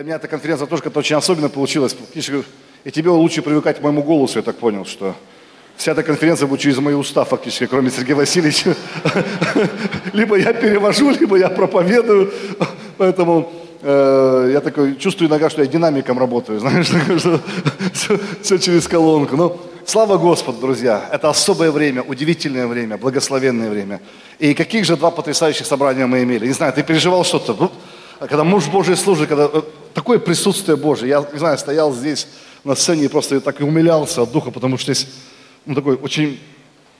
Для меня эта конференция тоже как-то очень особенно получилась. И тебе лучше привыкать к моему голосу, я так понял, что вся эта конференция будет через мои уста фактически, кроме Сергея Васильевича. Либо я перевожу, либо я проповедую. Поэтому э, я такой чувствую иногда, что я динамиком работаю, знаешь, что все, все через колонку. Но слава Господу, друзья, это особое время, удивительное время, благословенное время. И каких же два потрясающих собрания мы имели? Не знаю, ты переживал что-то? Ну, когда муж Божий служит, когда э, такое присутствие Божие. Я, не знаю, стоял здесь на сцене и просто так и умилялся от Духа, потому что здесь ну, такое очень,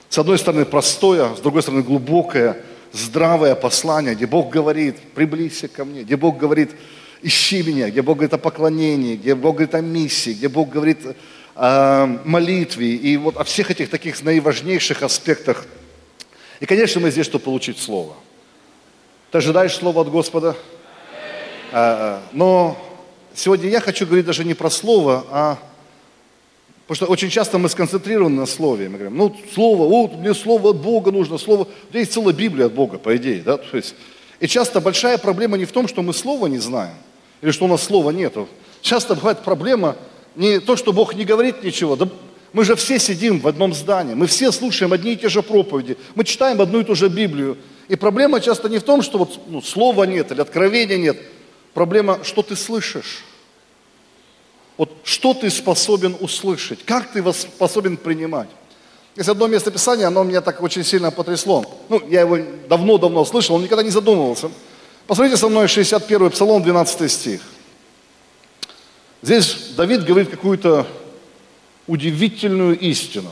с одной стороны, простое, с другой стороны, глубокое, здравое послание, где Бог говорит, приблизься ко мне, где Бог говорит, ищи меня, где Бог говорит о поклонении, где Бог говорит о миссии, где Бог говорит о молитве и вот о всех этих таких наиважнейших аспектах. И, конечно, мы здесь, чтобы получить Слово. Ты ожидаешь Слова от Господа? А, а, но сегодня я хочу говорить даже не про Слово, а Потому что очень часто мы сконцентрированы на слове. Мы говорим, ну, слово, вот, мне слово от Бога нужно, слово. Да есть целая Библия от Бога, по идее, да? То есть, и часто большая проблема не в том, что мы слова не знаем, или что у нас слова нету. Часто бывает проблема не то, что Бог не говорит ничего, да мы же все сидим в одном здании, мы все слушаем одни и те же проповеди, мы читаем одну и ту же Библию. И проблема часто не в том, что вот, ну, слова нет или откровения нет. Проблема, что ты слышишь. Вот что ты способен услышать, как ты способен принимать. Есть одно место Писания, оно меня так очень сильно потрясло. Ну, я его давно-давно слышал, он никогда не задумывался. Посмотрите со мной 61 Псалом, 12 стих. Здесь Давид говорит какую-то удивительную истину,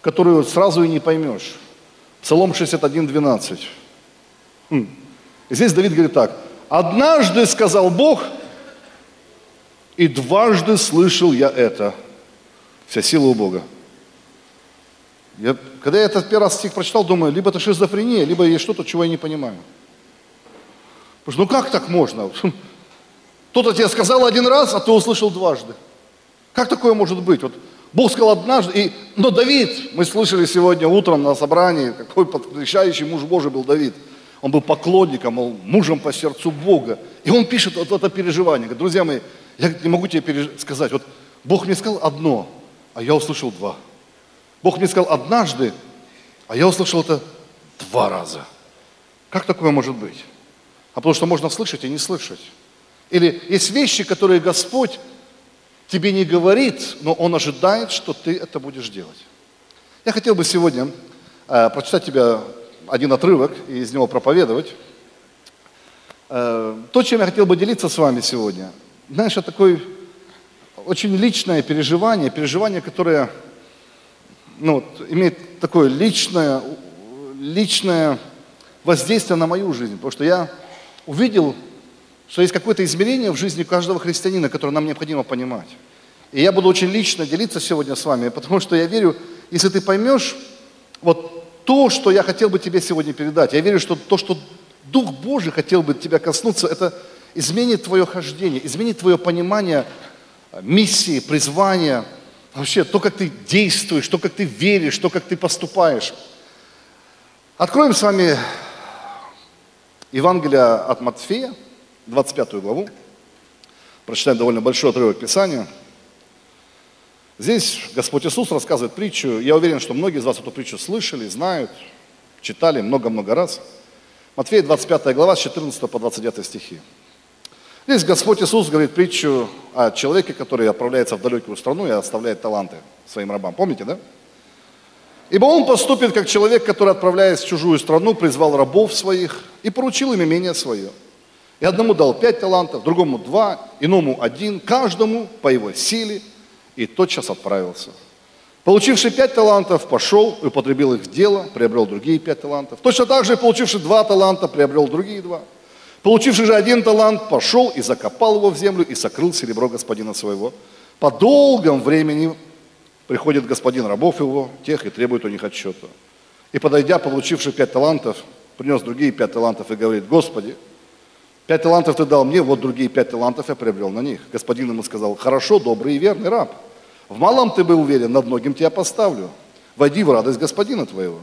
которую сразу и не поймешь. Псалом 61, 12. И здесь Давид говорит так. «Однажды, сказал Бог, и дважды слышал я это. Вся сила у Бога. Я, когда я этот первый раз стих прочитал, думаю, либо это шизофрения, либо есть что-то, чего я не понимаю. Потому что ну как так можно? Кто-то тебе сказал один раз, а ты услышал дважды. Как такое может быть? Вот Бог сказал однажды, и, но Давид, мы слышали сегодня утром на собрании, какой потрясающий муж Божий был Давид. Он был поклонником, мол, мужем по сердцу Бога. И он пишет вот это переживание. Говорит, друзья мои, я не могу тебе сказать, вот Бог мне сказал одно, а я услышал два. Бог мне сказал однажды, а я услышал это два раза. Как такое может быть? А потому что можно слышать и не слышать. Или есть вещи, которые Господь тебе не говорит, но Он ожидает, что ты это будешь делать. Я хотел бы сегодня э, прочитать тебе один отрывок и из него проповедовать. Э, то, чем я хотел бы делиться с вами сегодня – знаешь, это такое очень личное переживание, переживание, которое ну, вот, имеет такое личное, личное воздействие на мою жизнь. Потому что я увидел, что есть какое-то измерение в жизни каждого христианина, которое нам необходимо понимать. И я буду очень лично делиться сегодня с вами, потому что я верю, если ты поймешь вот то, что я хотел бы тебе сегодня передать, я верю, что то, что Дух Божий хотел бы тебя коснуться, это изменит твое хождение, изменит твое понимание миссии, призвания, вообще то, как ты действуешь, то, как ты веришь, то, как ты поступаешь. Откроем с вами Евангелие от Матфея, 25 главу. Прочитаем довольно большой отрывок Писания. Здесь Господь Иисус рассказывает притчу. Я уверен, что многие из вас эту притчу слышали, знают, читали много-много раз. Матфея 25 глава с 14 по 29 стихи. Здесь Господь Иисус говорит притчу о человеке, который отправляется в далекую страну и оставляет таланты своим рабам. Помните, да? Ибо он поступит как человек, который, отправляясь в чужую страну, призвал рабов своих и поручил им имение свое. И одному дал пять талантов, другому два, иному один, каждому по его силе, и тотчас отправился. Получивший пять талантов, пошел и употребил их в дело, приобрел другие пять талантов. Точно так же, получивший два таланта, приобрел другие два. Получивший же один талант, пошел и закопал его в землю и сокрыл серебро господина своего. По долгом времени приходит господин рабов его, тех и требует у них отчета. И подойдя, получивший пять талантов, принес другие пять талантов и говорит, Господи, пять талантов ты дал мне, вот другие пять талантов я приобрел на них. Господин ему сказал, хорошо, добрый и верный раб. В малом ты был уверен, над многим тебя поставлю. Войди в радость господина твоего.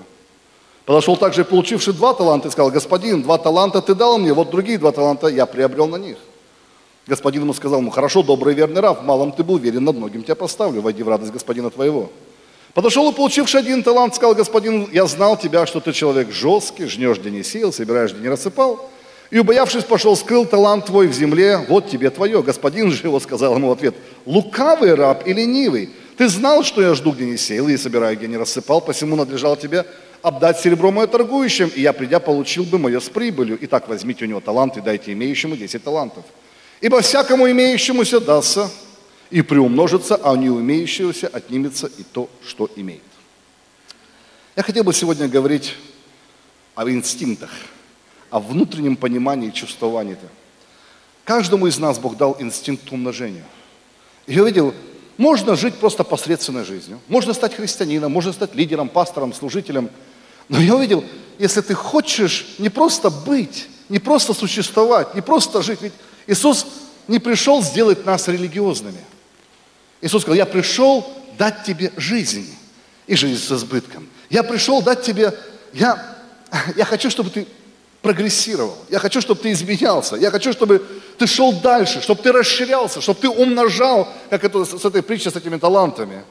Подошел также получивший два таланта и сказал, господин, два таланта ты дал мне, вот другие два таланта я приобрел на них. Господин ему сказал ему, хорошо, добрый верный раб, в малом ты был верен, над многим тебя поставлю, войди в радость господина твоего. Подошел и получивший один талант, сказал, господин, я знал тебя, что ты человек жесткий, жнешь, где не сеял, собираешь, где не рассыпал. И, убоявшись, пошел, скрыл талант твой в земле, вот тебе твое. Господин же его сказал ему в ответ, лукавый раб и ленивый, ты знал, что я жду, где не сеял, и собираю, где не рассыпал, посему надлежало тебе обдать серебро мое торгующим, и я, придя, получил бы мое с прибылью. Итак, возьмите у него талант и дайте имеющему 10 талантов. Ибо всякому имеющемуся дастся и приумножится, а у неумеющегося отнимется и то, что имеет. Я хотел бы сегодня говорить о инстинктах, о внутреннем понимании и чувствовании. -то. Каждому из нас Бог дал инстинкт умножения. И я видел, можно жить просто посредственной жизнью, можно стать христианином, можно стать лидером, пастором, служителем. Но я увидел, если ты хочешь не просто быть, не просто существовать, не просто жить, ведь Иисус не пришел сделать нас религиозными. Иисус сказал, я пришел дать тебе жизнь и жизнь с избытком. Я пришел дать тебе, я, я хочу, чтобы ты прогрессировал. Я хочу, чтобы ты изменялся. Я хочу, чтобы ты шел дальше, чтобы ты расширялся, чтобы ты умножал, как это с этой притчей, с этими талантами.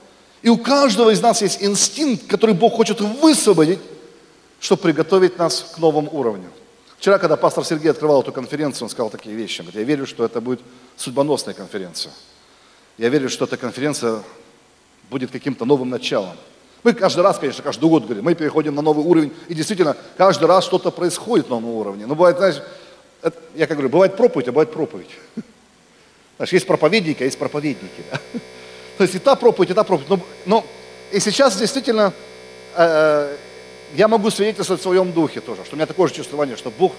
И у каждого из нас есть инстинкт, который Бог хочет высвободить, чтобы приготовить нас к новому уровню. Вчера, когда пастор Сергей открывал эту конференцию, он сказал такие вещи. Он говорит, я верю, что это будет судьбоносная конференция. Я верю, что эта конференция будет каким-то новым началом. Мы каждый раз, конечно, каждый год говорим, мы переходим на новый уровень, и действительно, каждый раз что-то происходит на новом уровне. Но бывает, знаешь, это, я как говорю, бывает проповедь, а бывает проповедь. Знаешь, есть проповедники, а есть проповедники. То есть и та проповедь, и та проповедь. Но, но и сейчас действительно э, я могу свидетельствовать в своем духе тоже, что у меня такое же чувствование, что Бог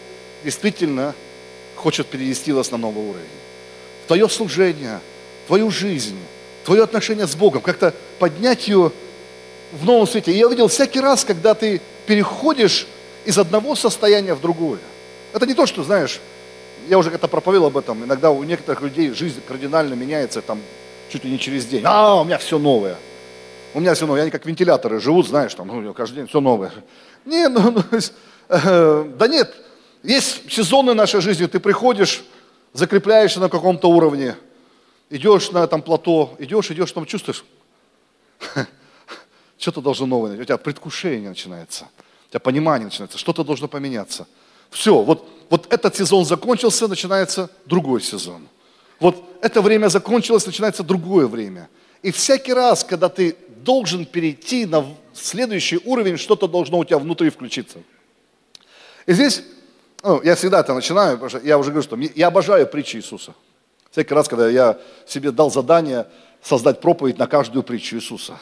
действительно хочет перевести вас на новый уровень. Твое служение, твою жизнь, твое отношение с Богом, как-то поднять ее в новом свете. И я увидел всякий раз, когда ты переходишь из одного состояния в другое. Это не то, что, знаешь, я уже как-то проповедовал об этом, иногда у некоторых людей жизнь кардинально меняется, там, чуть ли не через день. А, у меня все новое. У меня все новое, они как вентиляторы живут, знаешь, там, ну, каждый день все новое. Не, ну, ну э, да нет, есть сезоны нашей жизни, ты приходишь, закрепляешься на каком-то уровне, идешь на этом плато, идешь, идешь, там чувствуешь, что-то должно новое, у тебя предвкушение начинается, у тебя понимание начинается, что-то должно поменяться. Все, вот, вот этот сезон закончился, начинается другой сезон. Вот это время закончилось, начинается другое время. И всякий раз, когда ты должен перейти на следующий уровень, что-то должно у тебя внутри включиться. И здесь, ну, я всегда это начинаю, потому что я уже говорю, что я обожаю притчи Иисуса. Всякий раз, когда я себе дал задание создать проповедь на каждую притчу Иисуса.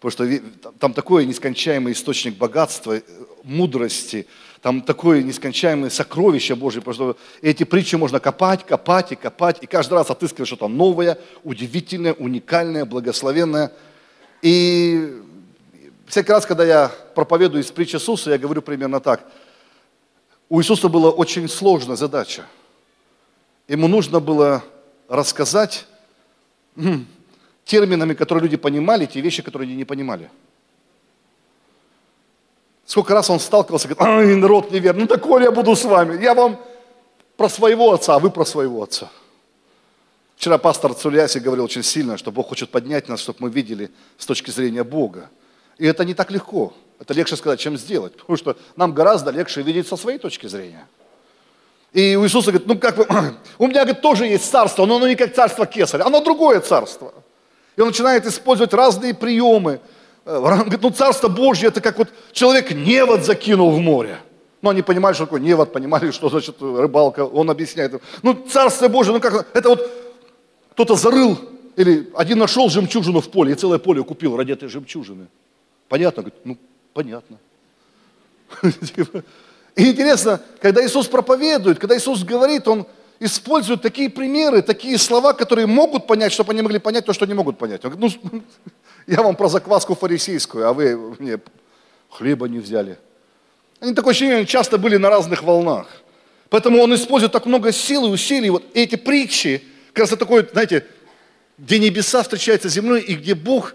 Потому что там такой нескончаемый источник богатства, э, мудрости, там такое нескончаемое сокровище Божье, потому что эти притчи можно копать, копать и копать, и каждый раз отыскивать что-то новое, удивительное, уникальное, благословенное – и всякий раз, когда я проповедую из притчи Иисуса, я говорю примерно так. У Иисуса была очень сложная задача. Ему нужно было рассказать терминами, которые люди понимали, те вещи, которые они не понимали. Сколько раз он сталкивался, говорит, ай, народ неверный, ну такой я буду с вами. Я вам про своего отца, а вы про своего отца. Вчера пастор Цуляси говорил очень сильно, что Бог хочет поднять нас, чтобы мы видели с точки зрения Бога. И это не так легко. Это легче сказать, чем сделать. Потому что нам гораздо легче видеть со своей точки зрения. И у Иисуса говорит, ну как вы, у меня говорит, тоже есть царство, но оно не как царство Кесаря, оно другое царство. И он начинает использовать разные приемы. Э, он говорит, ну царство Божье, это как вот человек невод закинул в море. Ну, они понимали, что такое невод, понимали, что значит рыбалка. Он объясняет. Ну, царство Божье, ну как, это вот кто-то зарыл, или один нашел жемчужину в поле, и целое поле купил ради этой жемчужины. Понятно? Говорит, ну, понятно. И интересно, когда Иисус проповедует, когда Иисус говорит, Он использует такие примеры, такие слова, которые могут понять, чтобы они могли понять то, что не могут понять. Он говорит, ну, я вам про закваску фарисейскую, а вы мне хлеба не взяли. Они такое ощущение, они часто были на разных волнах. Поэтому он использует так много сил и усилий. Вот эти притчи, как раз это такой, знаете, где небеса встречаются с землей, и где Бог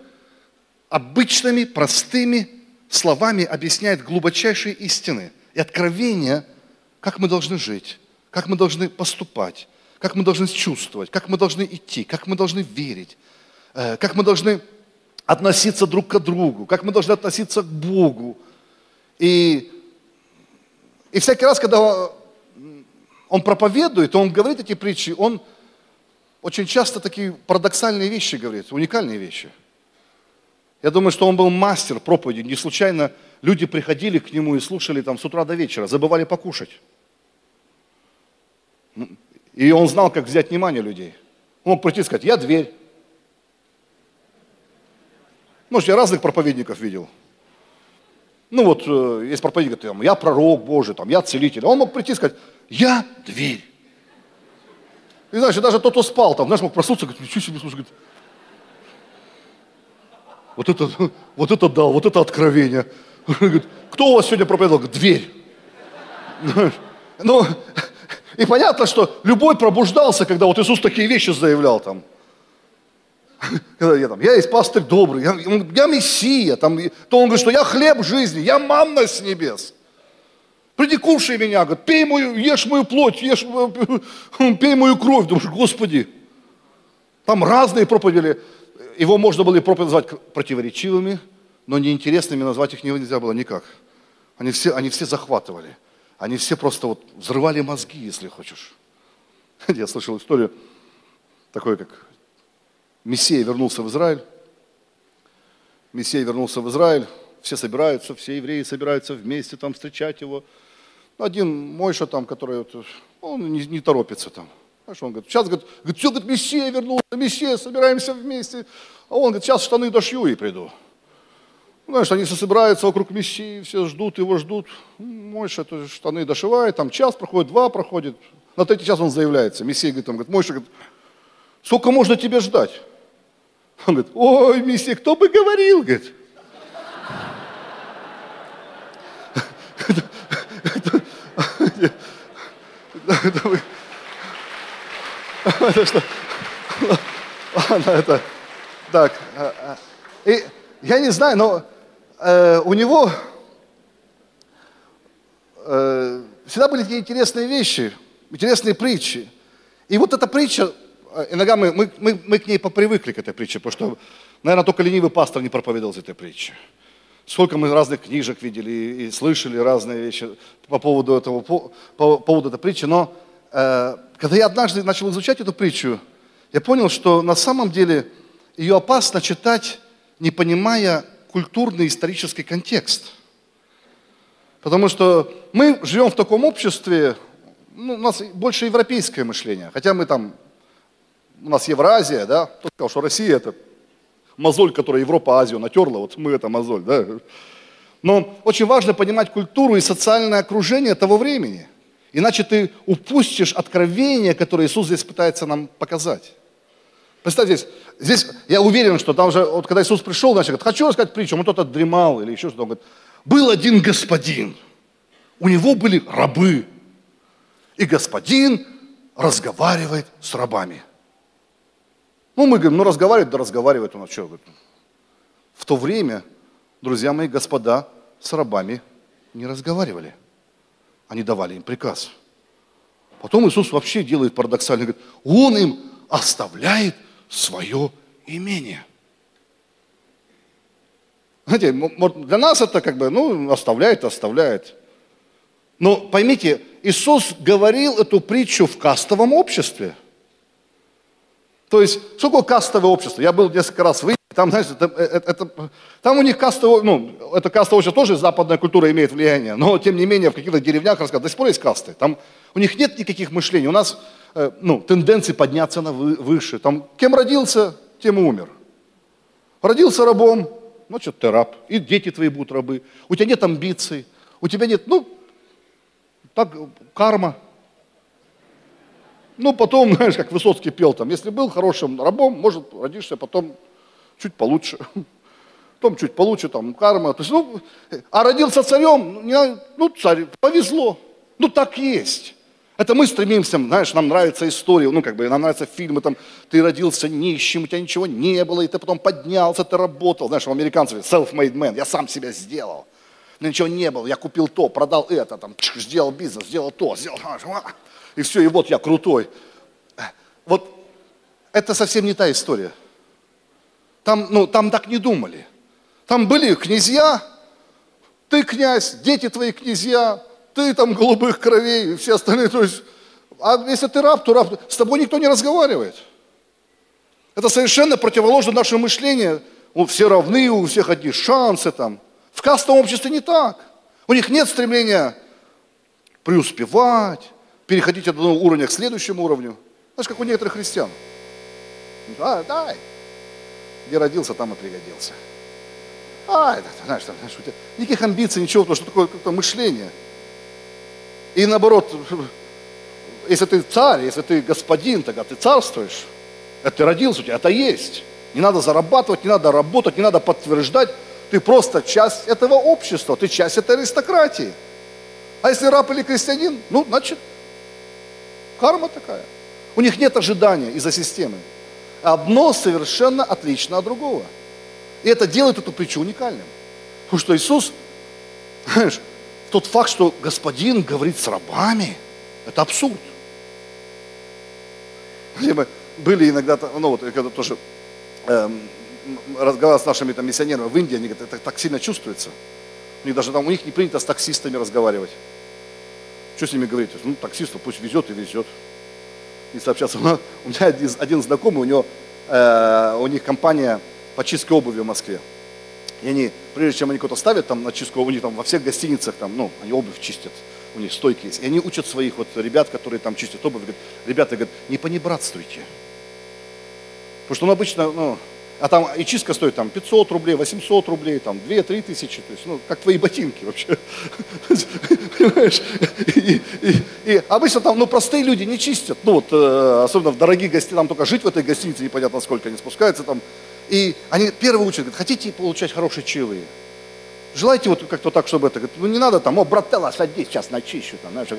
обычными, простыми словами объясняет глубочайшие истины и откровения, как мы должны жить, как мы должны поступать, как мы должны чувствовать, как мы должны идти, как мы должны верить, э, как мы должны относиться друг к другу, как мы должны относиться к Богу. И, и всякий раз, когда он проповедует, он говорит эти притчи, он очень часто такие парадоксальные вещи говорит, уникальные вещи. Я думаю, что он был мастер проповеди. Не случайно люди приходили к нему и слушали там с утра до вечера, забывали покушать. И он знал, как взять внимание людей. Он мог прийти и сказать, я дверь. Может, я разных проповедников видел. Ну вот, э, есть проповедник, там, я пророк Божий, там, я целитель. Он мог прийти и сказать, я дверь. И знаешь, даже тот, кто спал там, знаешь, мог проснуться, говорит, ничего себе, слушай, говорит, вот это, вот это дал, вот это откровение. Говорит, кто у вас сегодня проповедовал? Говорит, дверь. Ну, и понятно, что любой пробуждался, когда вот Иисус такие вещи заявлял там. Когда я там, я есть пастырь добрый, я, я мессия, там, то он говорит, что я хлеб жизни, я манна с небес. Приди, кушай меня, говорит, пей мою, ешь мою плоть, ешь, пей мою кровь. Думаешь, Господи, там разные проповеди. Его можно было и проповедь назвать противоречивыми, но неинтересными назвать их нельзя было никак. Они все, они все захватывали. Они все просто вот взрывали мозги, если хочешь. Я слышал историю такой, как Мессия вернулся в Израиль. Мессия вернулся в Израиль, все собираются, все евреи собираются вместе там встречать его. Один Мойша там, который, вот, он не, не торопится там. Знаешь, он говорит, сейчас, говорит, все, говорит, Мессия вернулся, Мессия, собираемся вместе. А он говорит, сейчас штаны дошью и приду. Знаешь, они все собираются вокруг Мессии, все ждут его, ждут. Мойша это штаны дошивает, там час проходит, два проходит. На третий час он заявляется. Мессия говорит, там, говорит Мойша, говорит, сколько можно тебе ждать? Он говорит, ой, Мессия, кто бы говорил, говорит. Это что? Ладно, это так. А, а. И я не знаю, но э, у него э, всегда были такие интересные вещи, интересные притчи. И вот эта притча, э, иногда мы, мы, мы, мы к ней попривыкли, к этой притче, потому что, наверное, только ленивый пастор не проповедовал из этой притчи. Сколько мы разных книжек видели и, и слышали разные вещи по поводу этого, по, по поводу этой притчи. Но э, когда я однажды начал изучать эту притчу, я понял, что на самом деле ее опасно читать, не понимая культурный исторический контекст. Потому что мы живем в таком обществе, ну, у нас больше европейское мышление, хотя мы там, у нас Евразия, да, кто сказал, что Россия это мозоль, которая Европа, Азию натерла, вот мы это мозоль, да. Но очень важно понимать культуру и социальное окружение того времени. Иначе ты упустишь откровение, которое Иисус здесь пытается нам показать. Представьте, здесь, здесь я уверен, что там же, вот когда Иисус пришел, значит, говорит, хочу рассказать притчу, он кто-то дремал или еще что-то. Он говорит, был один господин, у него были рабы, и господин разговаривает с рабами. Ну, мы говорим, ну разговаривает, да разговаривает он, а что? В то время, друзья мои, господа с рабами не разговаривали. Они давали им приказ. Потом Иисус вообще делает парадоксально, говорит, Он им оставляет свое имение. Знаете, для нас это как бы, ну, оставляет, оставляет. Но поймите, Иисус говорил эту притчу в кастовом обществе – то есть, что такое кастовое общество? Я был несколько раз в Индии, там, знаете, это, э, это, это, там у них кастовое, ну, это кастовое общество тоже западная культура имеет влияние, но тем не менее в каких-то деревнях до сих пор есть касты. Там у них нет никаких мышлений, у нас, э, ну, тенденции подняться на вы, выше. Там, кем родился, тем и умер. Родился рабом, ну, что ты раб, и дети твои будут рабы. У тебя нет амбиций, у тебя нет, ну, так, карма, ну, потом, знаешь, как Высоцкий пел там, если был хорошим рабом, может, родишься потом чуть получше. Потом чуть получше, там, карма. То есть, ну, а родился царем, ну, ну, царь, повезло. Ну, так есть. Это мы стремимся, знаешь, нам нравится история, ну, как бы, нам нравятся фильмы, там, ты родился нищим, у тебя ничего не было, и ты потом поднялся, ты работал. Знаешь, у американцев self-made man, я сам себя сделал. Но ничего не было, я купил то, продал это, там, сделал бизнес, сделал то, сделал и все, и вот я крутой. вот это совсем не та история. Там, ну, там так не думали. Там были князья, ты князь, дети твои князья, ты там голубых кровей, и все остальные. То есть, а если ты раб, то раб, с тобой никто не разговаривает. Это совершенно противоположно нашему мышлению. Ну, все равны, у всех одни шансы там. В кастовом обществе не так. У них нет стремления преуспевать, переходить от одного уровня к следующему уровню. Знаешь, как у некоторых христиан. А, дай. Где родился, там и пригодился. А, это, знаешь, там, знаешь, у тебя никаких амбиций, ничего, потому что такое как-то мышление. И наоборот, если ты царь, если ты господин, тогда ты царствуешь. Это ты родился, у тебя это есть. Не надо зарабатывать, не надо работать, не надо подтверждать. Ты просто часть этого общества, ты часть этой аристократии. А если раб или крестьянин, ну, значит, карма такая. У них нет ожидания из-за системы. Одно совершенно отлично от другого. И это делает эту притчу уникальным. Потому что Иисус, знаешь, тот факт, что господин говорит с рабами, это абсурд. Мы были иногда, ну вот, когда тоже эм, разговаривал с нашими там миссионерами в Индии, они говорят, это так сильно чувствуется. У них даже там, у них не принято с таксистами разговаривать. Что с ними говорить? Ну, таксисту пусть везет и везет. И сообщаться. У меня один, один знакомый, у него, э, у них компания по чистке обуви в Москве. И они, прежде чем они кого-то ставят там на чистку, у них там во всех гостиницах там, ну, они обувь чистят, у них стойки есть. И они учат своих вот ребят, которые там чистят обувь, говорят, ребята, говорят, не понебратствуйте. Потому что, ну, обычно, ну, а там и чистка стоит там 500 рублей, 800 рублей, там 2-3 тысячи, то есть, ну, как твои ботинки вообще. Понимаешь? И, и, и обычно там, ну, простые люди не чистят, ну, вот, э, особенно в дорогих гостиницах, там только жить в этой гостинице непонятно сколько, они спускаются там. И они первые учат, говорят, хотите получать хорошие чаевые? Желаете вот как-то так, чтобы это, говорит, ну, не надо там, о, брателла, садись, сейчас начищу, там, знаешь.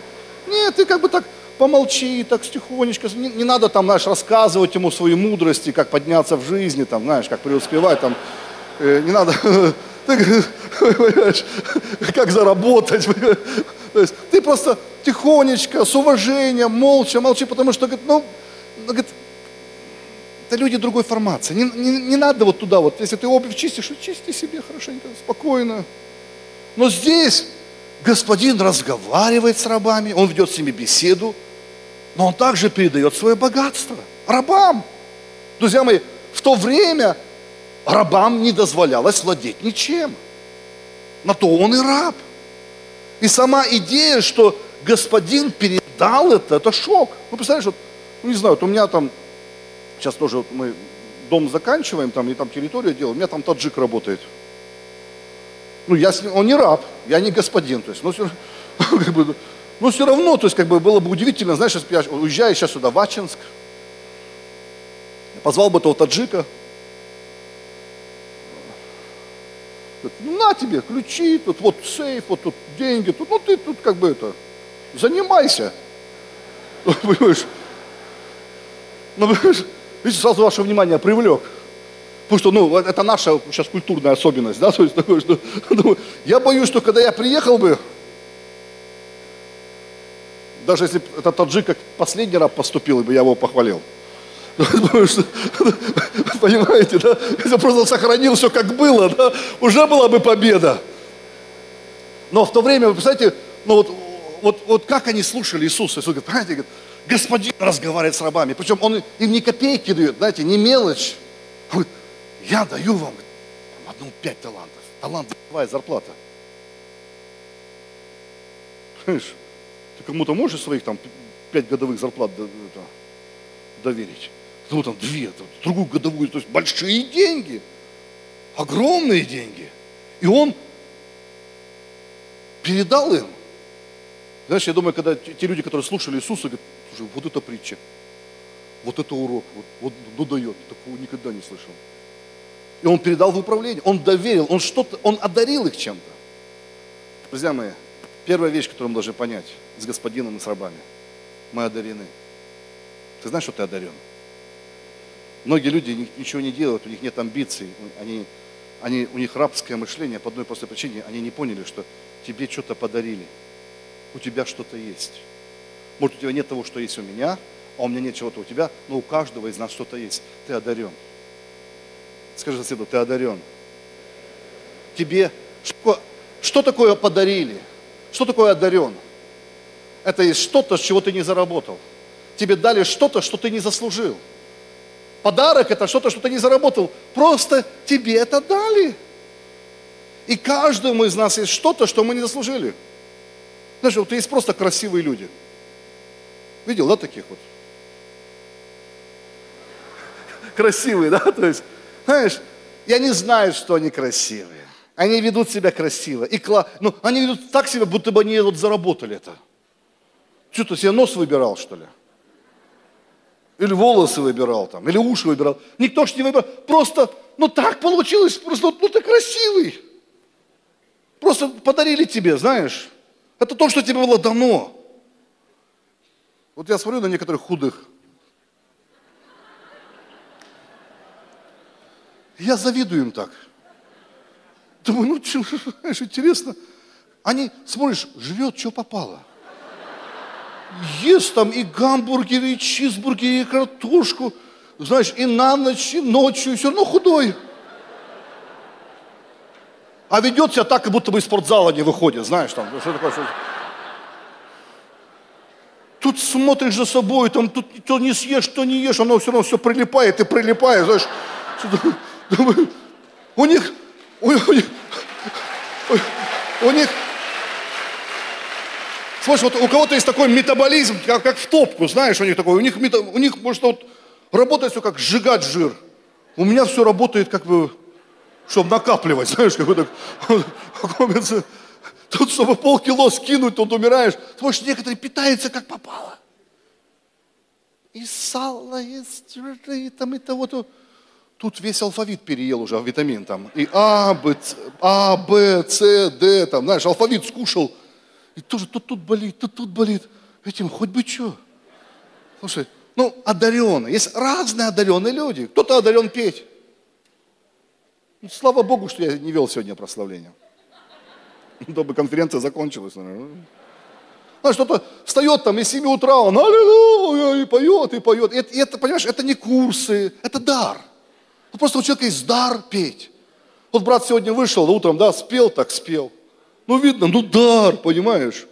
Нет, ты как бы так, помолчи, так тихонечко, не, не надо там, знаешь, рассказывать ему свои мудрости, как подняться в жизни, там, знаешь, как преуспевать, там, э, не надо, как заработать, то есть ты просто тихонечко, с уважением, молча, молчи, потому что, говорит, ну, говорит, это люди другой формации, не, не, не надо вот туда вот, если ты обувь чистишь, чисти себе хорошенько, спокойно, но здесь господин разговаривает с рабами, он ведет с ними беседу, но он также передает свое богатство рабам. Друзья мои, в то время рабам не дозволялось владеть ничем. На то он и раб. И сама идея, что господин передал это, это шок. Ну, представляешь, вот, ну, не знаю, вот у меня там, сейчас тоже вот мы дом заканчиваем, там, и там территорию делаем, у меня там таджик работает. Ну, я с ним, он не раб, я не господин, то есть, ну, все, как бы, но все равно, то есть, как бы было бы удивительно, знаешь, я уезжаю сейчас сюда, в Ачинск, позвал бы этого таджика, ну, на тебе ключи, тут вот сейф, вот тут деньги, тут, ну ты тут как бы это, занимайся. Понимаешь? Ну, понимаешь, видите, сразу ваше внимание привлек. Потому что, ну, это наша сейчас культурная особенность, да, то есть такое, что, ну, я боюсь, что когда я приехал бы, даже если этот таджик как последний раз поступил, бы я его похвалил. Понимаете, да? Если просто сохранил все как было, да, уже была бы победа. Но в то время, вы представляете, ну вот, вот, вот как они слушали Иисуса. Иисус говорит, понимаете, говорит, господин разговаривает с рабами. Причем он им не копейки дает, знаете, не мелочь. Я даю вам одну пять талантов. Талант твоя зарплата. Ты кому-то можешь своих там пять годовых зарплат доверить? Ну там две, другую годовую, то есть большие деньги, огромные деньги. И он передал им. Знаешь, я думаю, когда те люди, которые слушали Иисуса, говорят, слушай, вот это притча, вот это урок, вот, вот ну дает, такого никогда не слышал. И он передал в управление, он доверил, он что-то, он одарил их чем-то. Друзья мои, первая вещь, которую мы должны понять с господином и с рабами, мы одарены. Ты знаешь, что ты одарен? Многие люди ничего не делают, у них нет амбиций, они, они, у них рабское мышление по одной простой причине, они не поняли, что тебе что-то подарили, у тебя что-то есть. Может, у тебя нет того, что есть у меня, а у меня нет чего-то у тебя, но у каждого из нас что-то есть. Ты одарен. Скажи соседу, ты одарен. Тебе что, что такое подарили? Что такое одарен? Это есть что-то, с чего ты не заработал. Тебе дали что-то, что ты не заслужил. Подарок это что-то, что ты не заработал. Просто тебе это дали. И каждому из нас есть что-то, что мы не заслужили. Знаешь, вот есть просто красивые люди. Видел, да, таких вот? Красивые, да? То есть, знаешь, и они знают, что они красивые. Они ведут себя красиво. И кла... ну, они ведут так себя, будто бы они вот заработали это. Что ты себе нос выбирал, что ли? Или волосы выбирал там, или уши выбирал. Никто ж не выбирал. Просто, ну так получилось, просто, ну ты красивый. Просто подарили тебе, знаешь. Это то, что тебе было дано. Вот я смотрю на некоторых худых. Я завидую им так. Думаю, ну, что, знаешь, интересно. Они, смотришь, живет, что попало. Ест там и гамбургеры, и чизбургеры, и картошку. Знаешь, и на ночь, и ночью, и все равно худой. А ведет себя так, как будто бы из спортзала не выходит, знаешь, там, что такое, что Тут смотришь за собой, там, тут то не съешь, то не ешь, оно все равно все прилипает и прилипает, знаешь. У них у, у, у них, слушай, вот у кого-то есть такой метаболизм, как, как в топку, знаешь, у них такой, у них, у них может вот работает все как сжигать жир. У меня все работает как бы, чтобы накапливать, знаешь, как бы так, Тут, чтобы полкило скинуть, тут умираешь. Слушай, некоторые питаются как попало. И сало, и, и там, и того, то. Тут весь алфавит переел уже, витамин там. И А, Б, Ц, А, Б, С, Д, там, знаешь, алфавит скушал. И тоже тут тут болит, тут тут болит. Этим хоть бы что. Слушай, ну, одаренные. Есть разные одаренные люди. Кто-то одарен петь. Ну, слава Богу, что я не вел сегодня прославление. Чтобы конференция закончилась. Наверное. А что-то встает там и 7 утра, он аллилуйя, и поет, и поет. И это, и это, понимаешь, это не курсы, это дар. Ну, просто у человека есть дар петь. Вот брат сегодня вышел утром, да, спел, так спел. Ну, видно, ну, дар, понимаешь.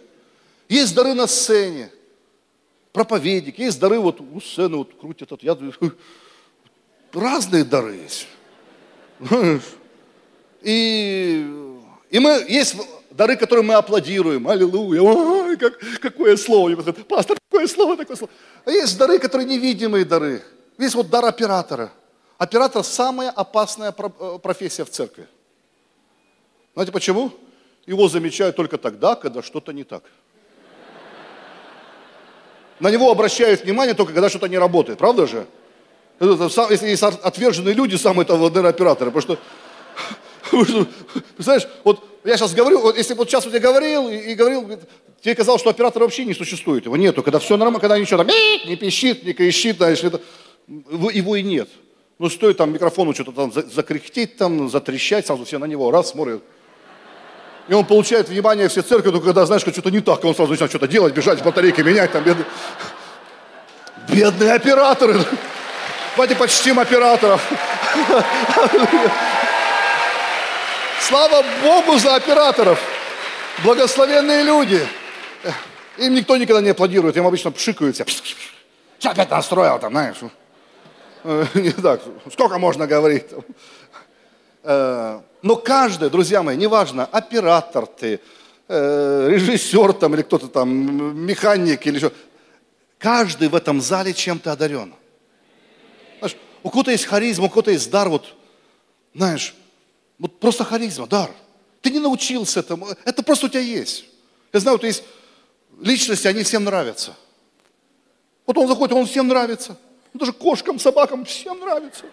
Есть дары на сцене. Проповедник, есть дары вот у сцены, вот крутят. Вот, я, разные дары есть. И, и мы, есть дары, которые мы аплодируем. Аллилуйя. Ой, как, какое слово. Пастор, какое слово, такое слово. А есть дары, которые невидимые дары. Есть вот дар оператора – Оператор – самая опасная э, профессия в церкви. Знаете почему? Его замечают только тогда, когда что-то не так. На него обращают внимание только, когда что-то не работает. Правда же? Если есть отверженные люди, самые там операторы. Потому что, представляешь, вот я сейчас говорю, вот если вот сейчас вот я говорил и, и говорил, тебе казалось, что оператора вообще не существует. Его нету. Когда все нормально, когда ничего там не пищит, не кричит, знаешь, это, его и нет. Ну, стоит там микрофону что-то там закряхтеть, там, затрещать, сразу все на него раз смотрят. И он получает внимание все церкви, только когда, знаешь, что-то не так, он сразу начинает что-то делать, бежать, батарейки менять, там, бедные, бедные операторы. Давайте почтим операторов. Слава Богу за операторов. Благословенные люди. Им никто никогда не аплодирует, им обычно пшикают все. Опять настроил там, знаешь. Э, не так, сколько можно говорить? Э, но каждый, друзья мои, неважно, оператор ты, э, режиссер там или кто-то там, механик или что, каждый в этом зале чем-то одарен. У кого-то есть харизма, у кого-то есть дар, вот, знаешь, вот просто харизма, дар. Ты не научился этому, это просто у тебя есть. Я знаю, вот есть личности, они всем нравятся. Вот он заходит, он всем нравится. Ну, даже кошкам, собакам, всем нравится.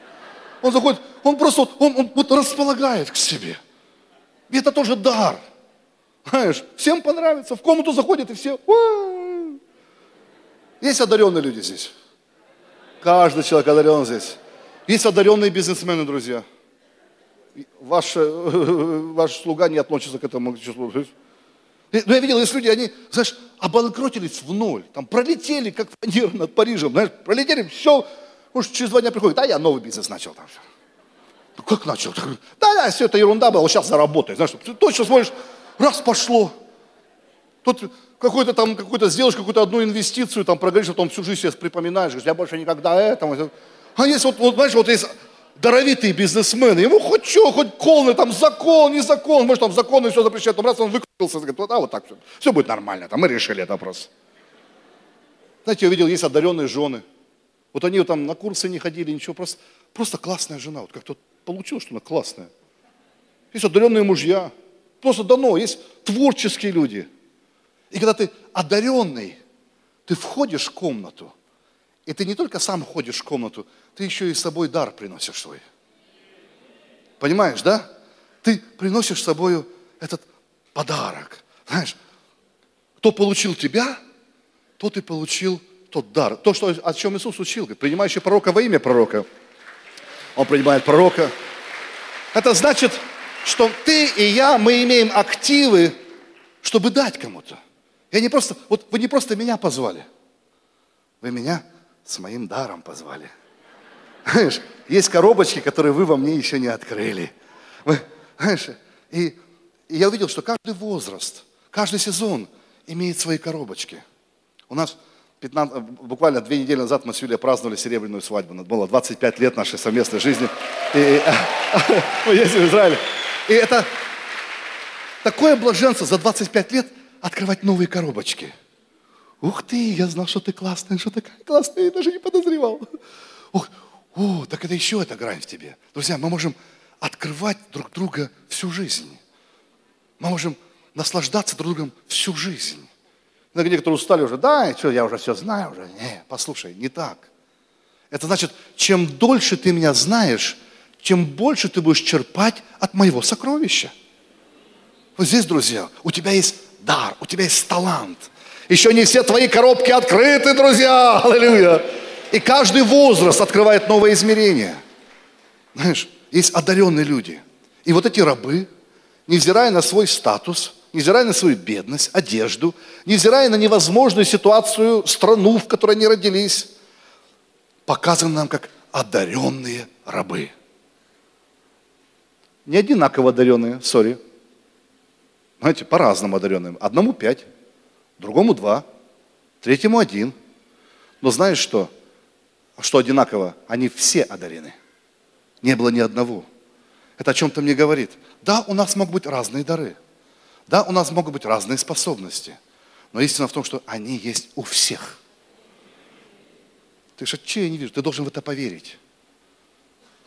Он заходит, он просто, он, он вот располагает к себе. И это тоже дар. Знаешь, всем понравится. В комнату заходят и все. Есть одаренные люди здесь. Каждый человек одарен здесь. Есть одаренные бизнесмены, друзья. Ваш, ваш слуга не относится к этому числу. Ну, я видел, есть люди, они, знаешь, обанкротились в ноль, там пролетели, как фанера над Парижем, знаешь, пролетели, все, может, через два дня приходит, а я новый бизнес начал там. Ну, как начал? Да, да, все это ерунда была, вот сейчас заработай, знаешь, ты точно смотришь, раз пошло. Тут какой-то там, какой-то сделаешь какую-то одну инвестицию, там проговоришь, а потом всю жизнь себе припоминаешь, говоришь, я больше никогда это. А есть вот, вот знаешь, вот есть даровитые бизнесмены, ему хоть что, хоть колны, там закон, не закон, может там законы все запрещают, там раз он выкрутился, говорит, вот, а вот так все, все будет нормально, там мы решили этот вопрос. Знаете, я видел, есть одаренные жены, вот они вот там на курсы не ходили, ничего, просто, просто классная жена, вот как-то получилось, что она классная. Есть одаренные мужья, просто дано, есть творческие люди. И когда ты одаренный, ты входишь в комнату, и ты не только сам ходишь в комнату, ты еще и с собой дар приносишь свой. Понимаешь, да? Ты приносишь с собой этот подарок. Знаешь, кто получил тебя, тот и получил тот дар. То, что, о чем Иисус учил, говорит, принимающий пророка во имя пророка. Он принимает пророка. Это значит, что ты и я, мы имеем активы, чтобы дать кому-то. Я не просто, вот вы не просто меня позвали, вы меня с моим даром позвали. Знаешь, есть коробочки, которые вы во мне еще не открыли. Вы, знаешь, и, и я увидел, что каждый возраст, каждый сезон имеет свои коробочки. У нас 15, буквально две недели назад мы с Юлией праздновали серебряную свадьбу. Было 25 лет нашей совместной жизни. И, мы ездили в Израиль. И это такое блаженство за 25 лет открывать новые коробочки. Ух ты, я знал, что ты классная, что такая классная, я даже не подозревал. Ух, о, так это еще эта грань в тебе. Друзья, мы можем открывать друг друга всю жизнь. Мы можем наслаждаться друг другом всю жизнь. Некоторые устали уже, да, что, я уже все знаю уже. Не, послушай, не так. Это значит, чем дольше ты меня знаешь, тем больше ты будешь черпать от моего сокровища. Вот здесь, друзья, у тебя есть дар, у тебя есть талант. Еще не все твои коробки открыты, друзья. Аллилуйя. И каждый возраст открывает новое измерение. Знаешь, есть одаренные люди. И вот эти рабы, невзирая на свой статус, невзирая на свою бедность, одежду, невзирая на невозможную ситуацию, страну, в которой они родились, показаны нам как одаренные рабы. Не одинаково одаренные, сори. Знаете, по-разному одаренные. Одному пять, другому два, третьему один. Но знаешь что? Что одинаково? Они все одарены. Не было ни одного. Это о чем-то мне говорит. Да, у нас могут быть разные дары – да, у нас могут быть разные способности, но истина в том, что они есть у всех. Ты что, че я не вижу? Ты должен в это поверить.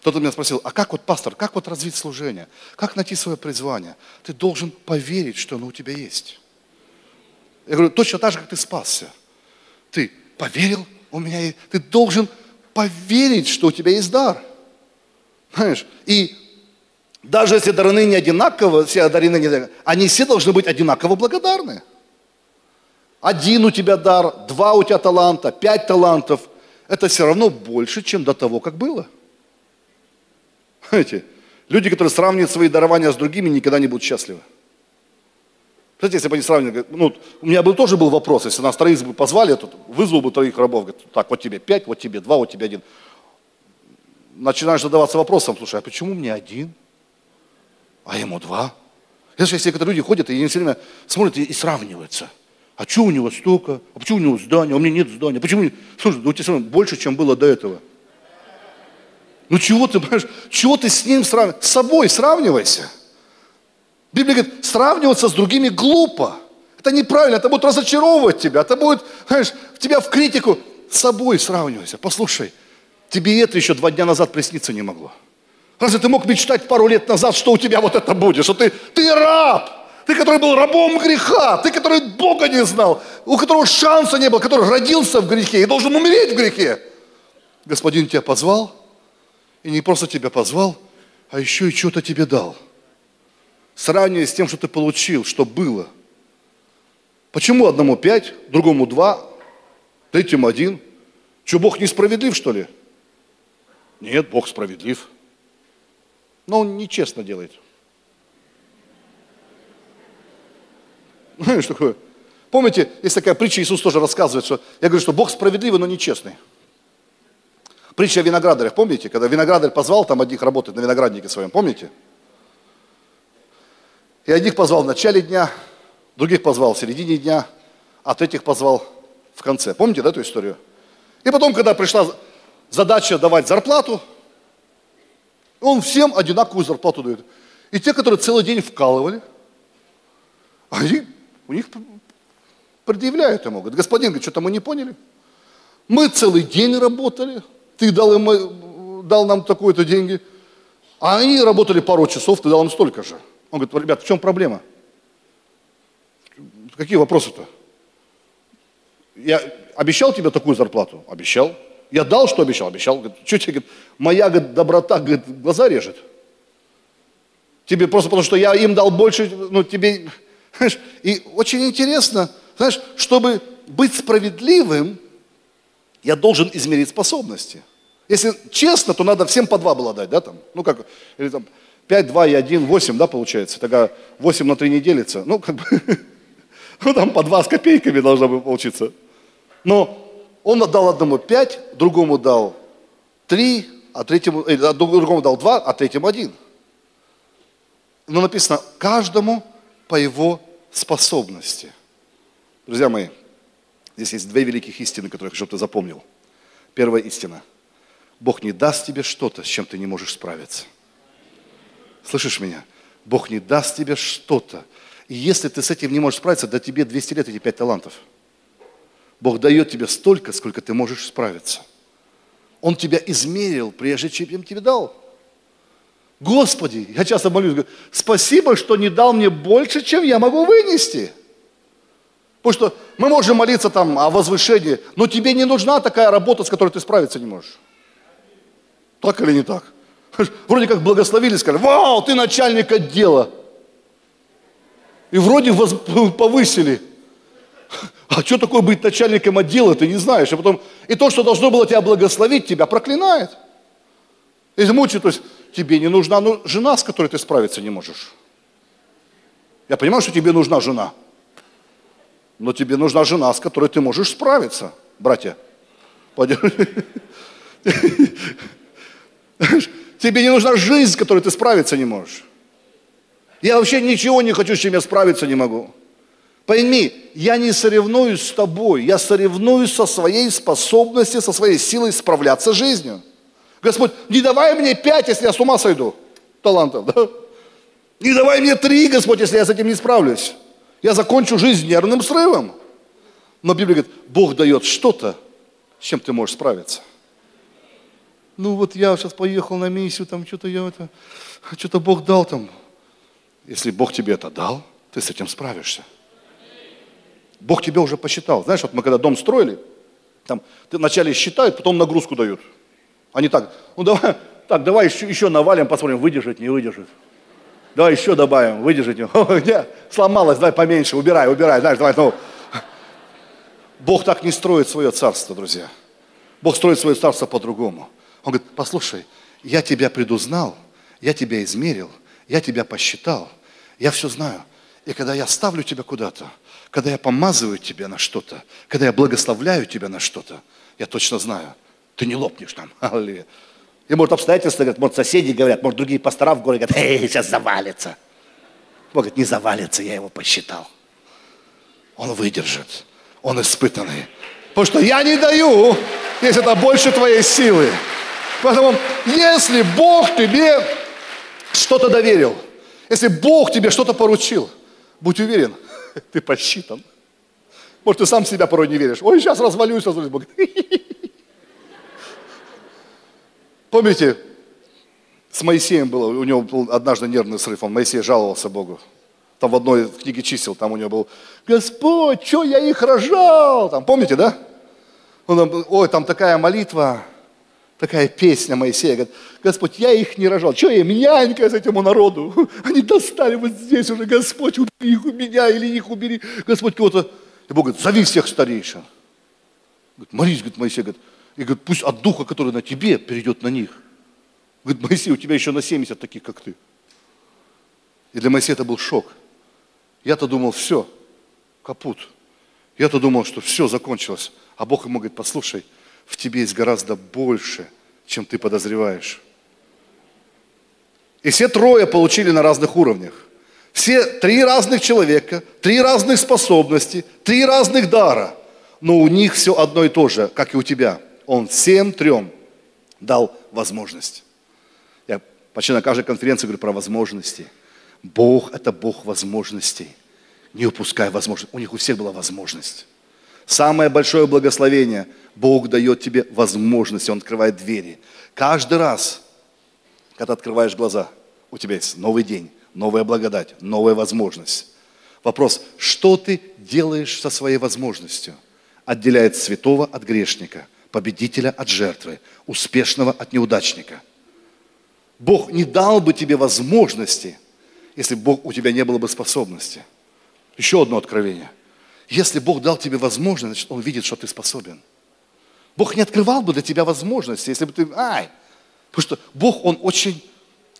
Кто-то меня спросил, а как вот, пастор, как вот развить служение? Как найти свое призвание? Ты должен поверить, что оно у тебя есть. Я говорю, точно так же, как ты спасся. Ты поверил, у меня есть. Ты должен поверить, что у тебя есть дар. Знаешь, и даже если дары не одинаково, все одарены не одинаково, они все должны быть одинаково благодарны. Один у тебя дар, два у тебя таланта, пять талантов. Это все равно больше, чем до того, как было. Знаете, люди, которые сравнивают свои дарования с другими, никогда не будут счастливы. Знаете, если бы они сравнивали, ну, у меня бы тоже был вопрос, если нас троих бы позвали, тут вызвал бы троих рабов, говорит, так, вот тебе пять, вот тебе два, вот тебе один. Начинаешь задаваться вопросом, слушай, а почему мне один? а ему два. Если, если некоторые люди ходят и они все время смотрят и, и сравниваются. А что у него столько? А почему у него здание? А у меня нет здания. Почему? Слушай, у тебя больше, чем было до этого. Ну чего ты, понимаешь, чего ты с ним сравниваешь? С собой сравнивайся. Библия говорит, сравниваться с другими глупо. Это неправильно, это будет разочаровывать тебя, это будет, знаешь, тебя в критику. С собой сравнивайся. Послушай, тебе это еще два дня назад присниться не могло. Разве ты мог мечтать пару лет назад, что у тебя вот это будет? Что ты, ты раб, ты, который был рабом греха, ты, который Бога не знал, у которого шанса не было, который родился в грехе и должен умереть в грехе. Господин тебя позвал, и не просто тебя позвал, а еще и что-то тебе дал. Сравнивая с тем, что ты получил, что было. Почему одному пять, другому два, третьему один? Что, Бог несправедлив, что ли? Нет, Бог справедлив. Но он нечестно делает. Знаешь, такое. Помните, есть такая притча, Иисус тоже рассказывает, что я говорю, что Бог справедливый, но нечестный. Притча о виноградарях, помните, когда виноградарь позвал там одних работать на винограднике своем, помните? И одних позвал в начале дня, других позвал в середине дня, а третьих позвал в конце. Помните, да, эту историю? И потом, когда пришла задача давать зарплату, он всем одинаковую зарплату дает. И те, которые целый день вкалывали, они, у них предъявляют ему. Говорят, господин, говорит, что-то мы не поняли. Мы целый день работали, ты дал, им, дал нам такое-то деньги, а они работали пару часов, ты дал им столько же. Он говорит, ребят, в чем проблема? Какие вопросы-то? Я обещал тебе такую зарплату? Обещал. Я дал, что обещал? Обещал. Говорит, что тебе, моя говорит, доброта говорит, глаза режет. Тебе просто потому, что я им дал больше, ну тебе... Знаешь, и очень интересно, знаешь, чтобы быть справедливым, я должен измерить способности. Если честно, то надо всем по два было дать, да, там, ну как, или там 5, 2 и 1, 8, да, получается, тогда 8 на 3 не делится, ну как бы, ну там по 2 с копейками должно бы получиться. Но он отдал одному 5, другому дал 3, а третьему, э, другому дал 2, а третьему 1. Но написано, каждому по его способности. Друзья мои, здесь есть две великих истины, которые я хочу, чтобы ты запомнил. Первая истина. Бог не даст тебе что-то, с чем ты не можешь справиться. Слышишь меня? Бог не даст тебе что-то. И если ты с этим не можешь справиться, да тебе 200 лет эти пять талантов. Бог дает тебе столько, сколько ты можешь справиться. Он тебя измерил, прежде чем тебе дал. Господи, я часто молюсь, говорю, спасибо, что не дал мне больше, чем я могу вынести. Потому что мы можем молиться там о возвышении, но тебе не нужна такая работа, с которой ты справиться не можешь. Так или не так? Вроде как благословили, сказали, вау, ты начальник отдела. И вроде воз... повысили. А что такое быть начальником отдела, ты не знаешь. А потом и то, что должно было тебя благословить, тебя проклинает. И мучает, то есть тебе не нужна ну, жена, с которой ты справиться не можешь. Я понимаю, что тебе нужна жена. Но тебе нужна жена, с которой ты можешь справиться, братья. Тебе не нужна жизнь, с которой ты справиться не можешь. Я вообще ничего не хочу, с чем я справиться не могу. Пойми, я не соревнуюсь с тобой, я соревнуюсь со своей способностью, со своей силой справляться с жизнью. Господь, не давай мне пять, если я с ума сойду талантов, да? Не давай мне три, Господь, если я с этим не справлюсь. Я закончу жизнь нервным срывом. Но Библия говорит, Бог дает что-то, с чем ты можешь справиться. Ну вот я сейчас поехал на миссию, там что-то я это, что-то Бог дал там. Если Бог тебе это дал, ты с этим справишься. Бог тебе уже посчитал. Знаешь, вот мы когда дом строили, там ты вначале считают, потом нагрузку дают. Они так, ну давай, так, давай еще, еще навалим, посмотрим, выдержит, не выдержит. Давай еще добавим, выдержит. Не, сломалось, давай поменьше, убирай, убирай, знаешь, давай, ну. Бог так не строит свое царство, друзья. Бог строит свое царство по-другому. Он говорит, послушай, я тебя предузнал, я тебя измерил, я тебя посчитал, я все знаю. И когда я ставлю тебя куда-то, когда я помазываю тебя на что-то, когда я благословляю тебя на что-то, я точно знаю, ты не лопнешь там. Аллилуйя. И может обстоятельства, говорят, может соседи говорят, может другие пастора в городе говорят, эй, сейчас завалится. Бог говорит, не завалится, я его посчитал. Он выдержит, он испытанный. Потому что я не даю, если это больше твоей силы. Поэтому, если Бог тебе что-то доверил, если Бог тебе что-то поручил, будь уверен, ты посчитан. Может, ты сам себя порой не веришь. Ой, сейчас развалюсь, развалюсь. Бог. Помните, с Моисеем было, у него был однажды нервный срыв, он Моисей жаловался Богу. Там в одной книге чисел, там у него был, Господь, что я их рожал? Там, помните, да? Он, ой, там такая молитва, такая песня Моисея, говорит, Господь, я их не рожал, что я им нянька с этому народу? Они достали вот здесь уже, Господь, убери их у меня или их убери. Господь кого-то, и Бог говорит, зови всех старейшин. Говорит, молись, говорит, Моисей, говорит, и говорит, пусть от духа, который на тебе, перейдет на них. Говорит, Моисей, у тебя еще на 70 таких, как ты. И для Моисея это был шок. Я-то думал, все, капут. Я-то думал, что все закончилось. А Бог ему говорит, послушай, в тебе есть гораздо больше, чем ты подозреваешь. И все трое получили на разных уровнях. Все три разных человека, три разных способности, три разных дара. Но у них все одно и то же, как и у тебя. Он всем трем дал возможность. Я почти на каждой конференции говорю про возможности. Бог – это Бог возможностей. Не упускай возможность. У них у всех была возможность. Самое большое благословение – Бог дает тебе возможность, Он открывает двери. Каждый раз, когда открываешь глаза, у тебя есть новый день, новая благодать, новая возможность. Вопрос, что ты делаешь со своей возможностью? Отделяет святого от грешника, победителя от жертвы, успешного от неудачника. Бог не дал бы тебе возможности, если Бог у тебя не было бы способности. Еще одно откровение. Если Бог дал тебе возможность, значит, Он видит, что ты способен. Бог не открывал бы для тебя возможности, если бы ты, ай, потому что Бог, Он очень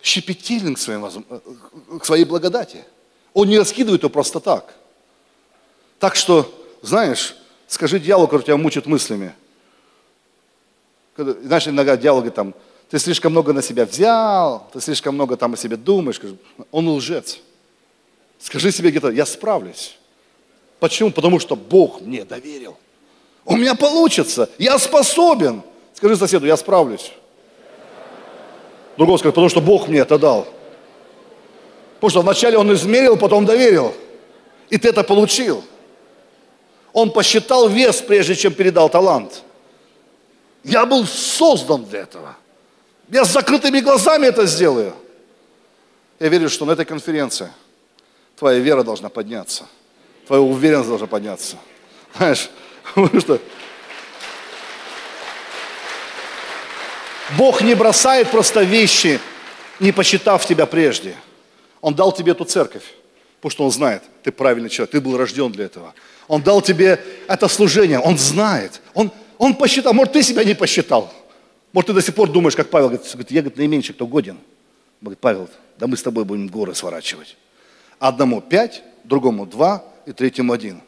щепетилен к, своим, э, к своей благодати. Он не раскидывает ее просто так. Так что, знаешь, скажи дьяволу, который тебя мучит мыслями. Знаешь, иногда говорит там, ты слишком много на себя взял, ты слишком много там о себе думаешь. Он лжец. Скажи себе где-то, я справлюсь. Почему? Потому что Бог мне доверил. У меня получится, я способен. Скажи соседу, я справлюсь. Другой скажет, потому что Бог мне это дал. Потому что вначале он измерил, потом доверил. И ты это получил. Он посчитал вес, прежде чем передал талант. Я был создан для этого. Я с закрытыми глазами это сделаю. Я верю, что на этой конференции твоя вера должна подняться. Твоя уверенность должна подняться. Знаешь, потому что Бог не бросает просто вещи, не посчитав тебя прежде. Он дал тебе эту церковь, потому что Он знает, ты правильный человек, ты был рожден для этого. Он дал тебе это служение, Он знает. Он, он посчитал, может, ты себя не посчитал. Может, ты до сих пор думаешь, как Павел говорит, я говорит, наименьший, кто годен. Говорит, Павел, да мы с тобой будем горы сворачивать. Одному пять, другому два и третьему один.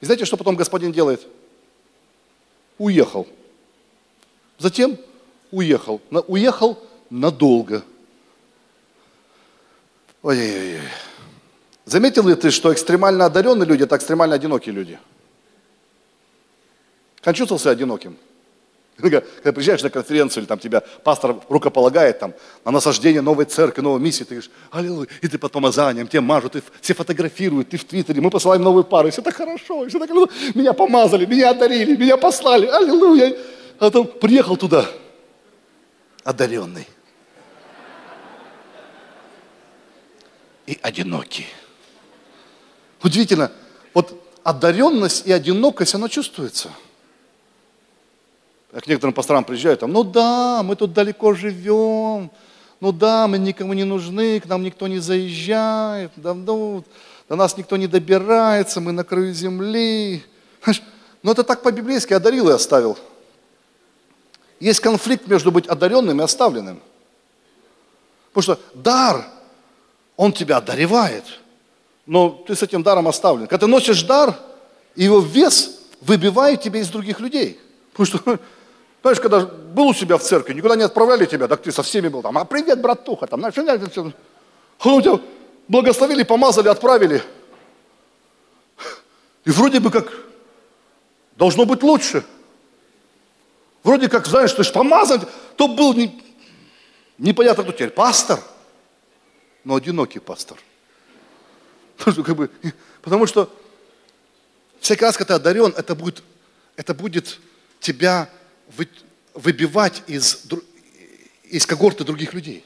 И знаете, что потом господин делает? Уехал. Затем уехал. Уехал надолго. Ой-ой-ой. Заметил ли ты, что экстремально одаренные люди – это экстремально одинокие люди? Как чувствовал себя одиноким? Когда приезжаешь на конференцию, или там тебя пастор рукополагает там, на насаждение новой церкви, новой миссии, ты говоришь, аллилуйя, и ты под помазанием, тебя мажут, и все фотографируют, ты в Твиттере, мы посылаем новую пару, и все так хорошо, и все так меня помазали, меня одарили, меня послали, аллилуйя. А потом приехал туда, одаренный. И одинокий. Удивительно, вот одаренность и одинокость, она чувствуется – я к некоторым пасторам приезжаю, там, ну да, мы тут далеко живем, ну да, мы никому не нужны, к нам никто не заезжает, да, ну, до нас никто не добирается, мы на краю земли. Ну это так по-библейски одарил и оставил. Есть конфликт между быть одаренным и оставленным. Потому что дар, он тебя одаревает, но ты с этим даром оставлен. Когда ты носишь дар, его вес выбивает тебя из других людей. Потому что знаешь, когда был у себя в церкви, никуда не отправляли тебя, так ты со всеми был там, а привет, братуха, там, знаешь, все. Ну, тебя благословили, помазали, отправили. И вроде бы как должно быть лучше. Вроде как, знаешь, ты же помазан, то был не, непонятно кто теперь, пастор, но одинокий пастор. Потому что всякий раз, когда ты одарен, это будет, это будет тебя вы, выбивать из, из когорты других людей.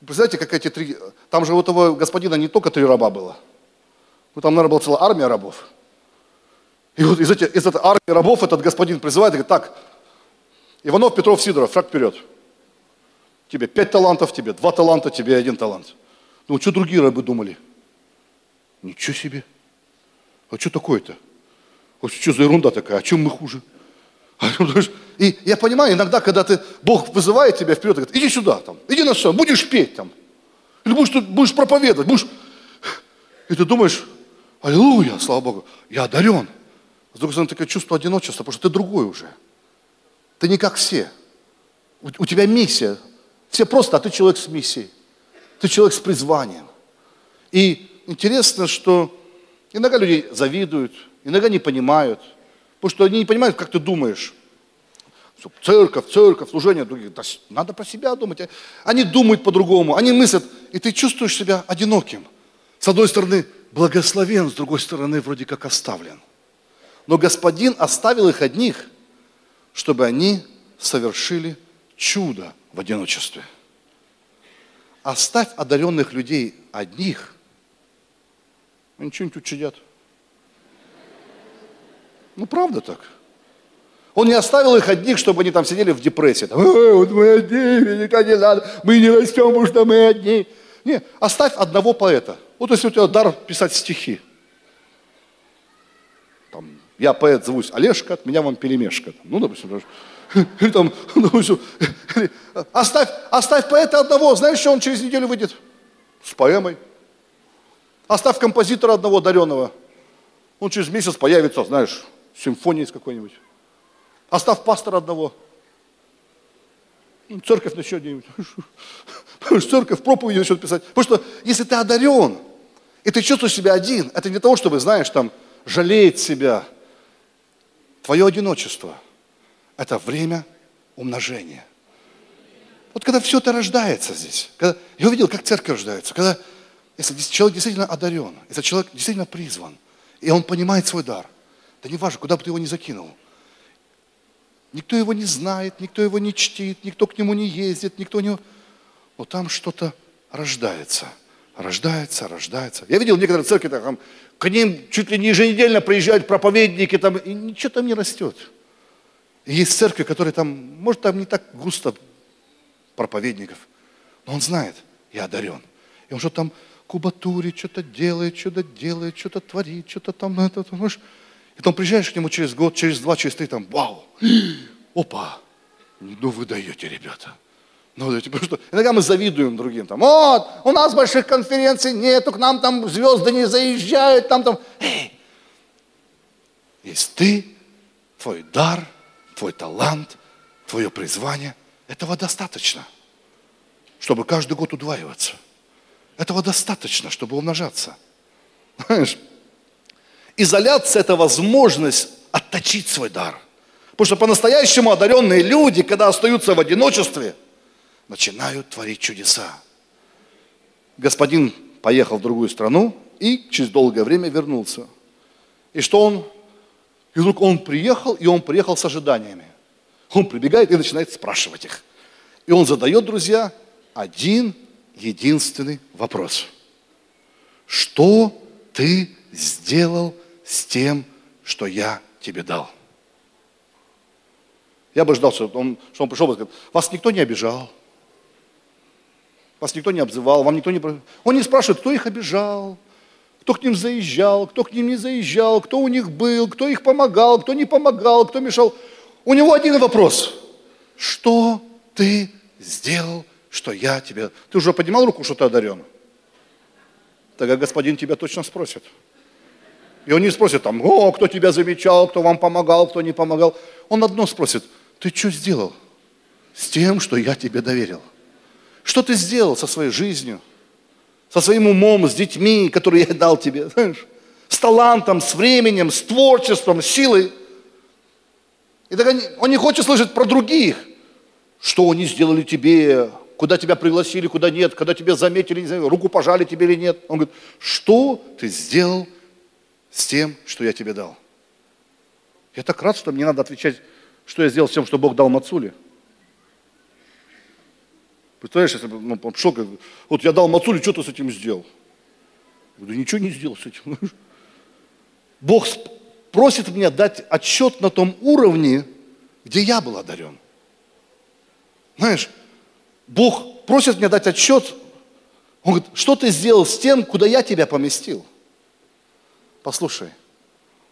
Представляете, как эти три... Там же у того господина не только три раба было. Ну, там, наверное, была целая армия рабов. И вот из, эти, из этой армии рабов этот господин призывает и говорит, так, Иванов, Петров, Сидоров, шаг вперед. Тебе пять талантов, тебе два таланта, тебе один талант. Ну, что другие рабы думали? Ничего себе. А что такое-то? Что за ерунда такая? О чем мы хуже? И я понимаю, иногда, когда ты, Бог вызывает тебя вперед, говорит, иди сюда, там, иди на сцену, будешь петь там. Или будешь, будешь проповедовать, будешь... И ты думаешь, аллилуйя, слава Богу, я одарен. С другой стороны, такое чувство одиночества, потому что ты другой уже. Ты не как все. У, у тебя миссия. Все просто, а ты человек с миссией. Ты человек с призванием. И интересно, что иногда люди завидуют, иногда не понимают, потому что они не понимают, как ты думаешь. Церковь, церковь, служение других. Да, надо про себя думать. Они думают по-другому, они мыслят, и ты чувствуешь себя одиноким. С одной стороны, благословен, с другой стороны, вроде как оставлен. Но Господин оставил их одних, чтобы они совершили чудо в одиночестве. Оставь одаренных людей одних, они что-нибудь учудят. Ну, правда так. Он не оставил их одних, чтобы они там сидели в депрессии. Там, вот мы одни, никак не надо, мы не растем, потому что мы одни. Не, оставь одного поэта. Вот если у тебя дар писать стихи. Там, я поэт, зовусь Олежка, от меня вам перемешка. Ну, допустим. Или там, допустим, оставь, оставь поэта одного, знаешь, что он через неделю выйдет? С поэмой. Оставь композитора одного даренного. Он через месяц появится, знаешь, симфонией с какой-нибудь. Оставь пастора одного. Церковь начнет где-нибудь. Церковь проповеди начнет писать. Потому что если ты одарен, и ты чувствуешь себя один, это не того, чтобы, знаешь, там, жалеть себя. Твое одиночество – это время умножения. Вот когда все это рождается здесь, когда, я увидел, как церковь рождается, когда если человек действительно одарен, если человек действительно призван, и он понимает свой дар, да не важно, куда бы ты его ни закинул. Никто его не знает, никто его не чтит, никто к нему не ездит, никто не... Но там что-то рождается, рождается, рождается. Я видел некоторые церкви, там, к ним чуть ли не еженедельно приезжают проповедники, там, и ничего там не растет. И есть церкви, которые там, может, там не так густо проповедников, но он знает, я одарен. И он что там кубатурит, что-то делает, что-то делает, что-то творит, что-то там, это, это, знаешь. И потом приезжаешь к нему через год, через два, через три, там, вау, опа, ну вы даете, ребята. Ну, даете, потому что иногда мы завидуем другим, там, вот, у нас больших конференций нету, к нам там звезды не заезжают, там, там. Эй, есть ты, твой дар, твой талант, твое призвание, этого достаточно, чтобы каждый год удваиваться. Этого достаточно, чтобы умножаться. Знаешь, изоляция – это возможность отточить свой дар. Потому что по-настоящему одаренные люди, когда остаются в одиночестве, начинают творить чудеса. Господин поехал в другую страну и через долгое время вернулся. И что он? И вдруг он приехал, и он приехал с ожиданиями. Он прибегает и начинает спрашивать их. И он задает, друзья, один единственный вопрос. Что ты сделал с тем, что я тебе дал? Я бы ждал, что он, что он пришел и сказал, вас никто не обижал, вас никто не обзывал, вам никто не... Он не спрашивает, кто их обижал, кто к ним заезжал, кто к ним не заезжал, кто у них был, кто их помогал, кто не помогал, кто мешал. У него один вопрос. Что ты сделал что я тебе... Ты уже поднимал руку, что ты одарен? Тогда господин тебя точно спросит. И он не спросит там, о, кто тебя замечал, кто вам помогал, кто не помогал. Он одно спросит, ты что сделал с тем, что я тебе доверил? Что ты сделал со своей жизнью, со своим умом, с детьми, которые я дал тебе, знаешь, с талантом, с временем, с творчеством, с силой? И так он не хочет слышать про других, что они сделали тебе, куда тебя пригласили, куда нет, когда тебя заметили, не знаю, руку пожали тебе или нет. Он говорит, что ты сделал с тем, что я тебе дал? Я так рад, что мне надо отвечать, что я сделал с тем, что Бог дал Мацуле. Представляешь, если бы ну, он говорит, вот я дал Мацуле, что ты с этим сделал? Я говорю, ничего не сделал с этим. Бог просит меня дать отчет на том уровне, где я был одарен. Знаешь, Бог просит меня дать отчет. Он говорит, что ты сделал с тем, куда я тебя поместил? Послушай,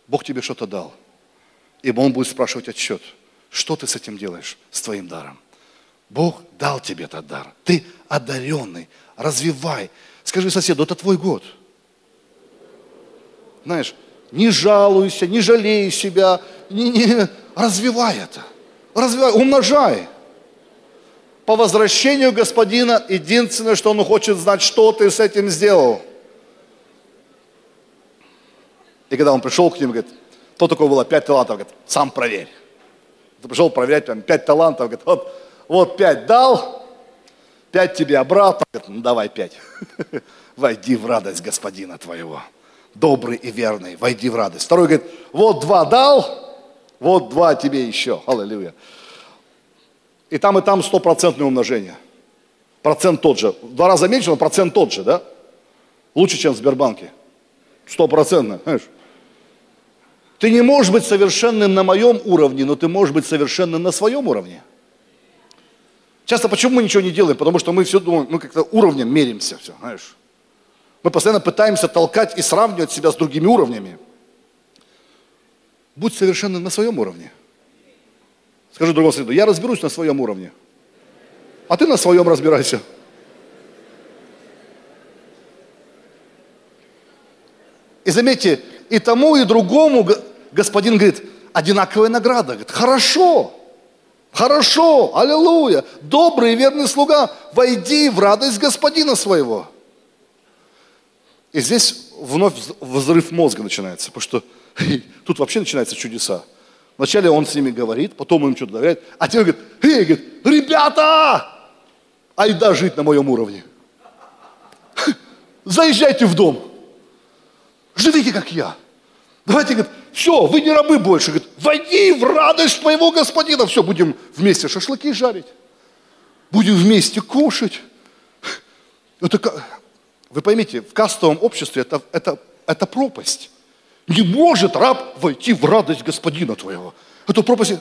Бог тебе что-то дал. Ибо Он будет спрашивать отчет. Что ты с этим делаешь, с твоим даром? Бог дал тебе этот дар. Ты одаренный. Развивай. Скажи соседу, это твой год. знаешь, не жалуйся, не жалей себя, не, не, развивай это, развивай, умножай. По возвращению господина единственное, что он хочет знать, что ты с этим сделал. И когда он пришел к ним, говорит, кто такое было, пять талантов, говорит, сам проверь. Пришел проверять, прям пять талантов, говорит, вот, вот пять дал, пять тебе обратно, говорит, ну давай пять. Войди в радость господина твоего добрый и верный, войди в радость. Второй говорит, вот два дал, вот два тебе еще. Аллилуйя. И там, и там стопроцентное умножение. Процент тот же. В два раза меньше, но процент тот же, да? Лучше, чем в Сбербанке. Стопроцентно, знаешь. Ты не можешь быть совершенным на моем уровне, но ты можешь быть совершенным на своем уровне. Часто почему мы ничего не делаем? Потому что мы все думаем, мы как-то уровнем меримся, все, знаешь. Мы постоянно пытаемся толкать и сравнивать себя с другими уровнями. Будь совершенно на своем уровне. Скажи другому соседу, я разберусь на своем уровне. А ты на своем разбирайся. И заметьте, и тому, и другому господин говорит, одинаковая награда. Говорит, хорошо, хорошо, аллилуйя, добрый и верный слуга, войди в радость господина своего. И здесь вновь взрыв мозга начинается, потому что тут вообще начинаются чудеса. Вначале он с ними говорит, потом им что-то доверяет, а теперь говорит, эй, говорит, ребята, айда жить на моем уровне. Заезжайте в дом, живите как я. Давайте, говорит, все, вы не рабы больше. Говорит, войди в радость твоего господина. Все, будем вместе шашлыки жарить. Будем вместе кушать. Это как, вы поймите, в кастовом обществе это, это, это пропасть. Не может раб войти в радость господина твоего. Это пропасть.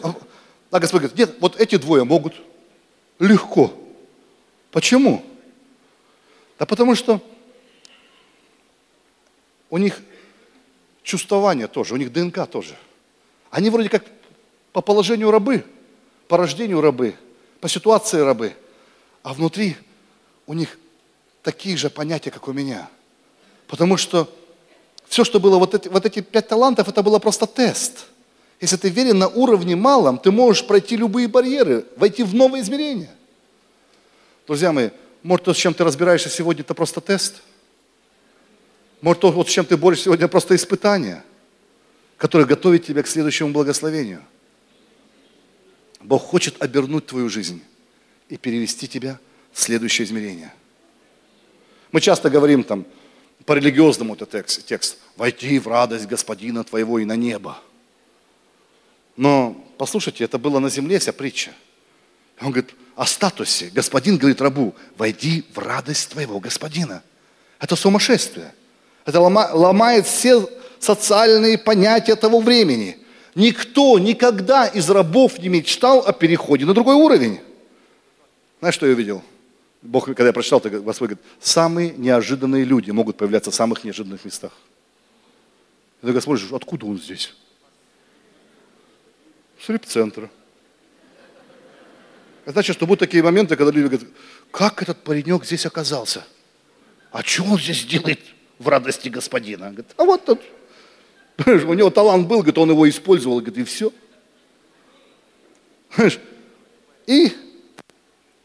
А Господь говорит, нет, вот эти двое могут легко. Почему? Да потому что у них чувствование тоже, у них ДНК тоже. Они вроде как по положению рабы, по рождению рабы, по ситуации рабы, а внутри у них такие же понятия, как у меня. Потому что все, что было, вот эти, вот эти пять талантов, это было просто тест. Если ты верен на уровне малом, ты можешь пройти любые барьеры, войти в новые измерения. Друзья мои, может, то, с чем ты разбираешься сегодня, это просто тест? Может, то, вот, с чем ты борешься сегодня, просто испытание, которое готовит тебя к следующему благословению. Бог хочет обернуть твою жизнь и перевести тебя в следующее измерение – мы часто говорим там по религиозному это текст, текст «Войти в радость Господина твоего и на небо». Но, послушайте, это было на земле вся притча. Он говорит о статусе. Господин говорит рабу, войди в радость твоего господина. Это сумасшествие. Это ломает все социальные понятия того времени. Никто никогда из рабов не мечтал о переходе на другой уровень. Знаешь, что я увидел? Бог, когда я прочитал, Господь говорит, самые неожиданные люди могут появляться в самых неожиданных местах. И ты Господь, откуда он здесь? С репцентра. Это значит, что будут такие моменты, когда люди говорят, как этот паренек здесь оказался? А что он здесь делает в радости господина? Говорит, а вот тут. У него талант был, говорит, он его использовал, говорит, и все. И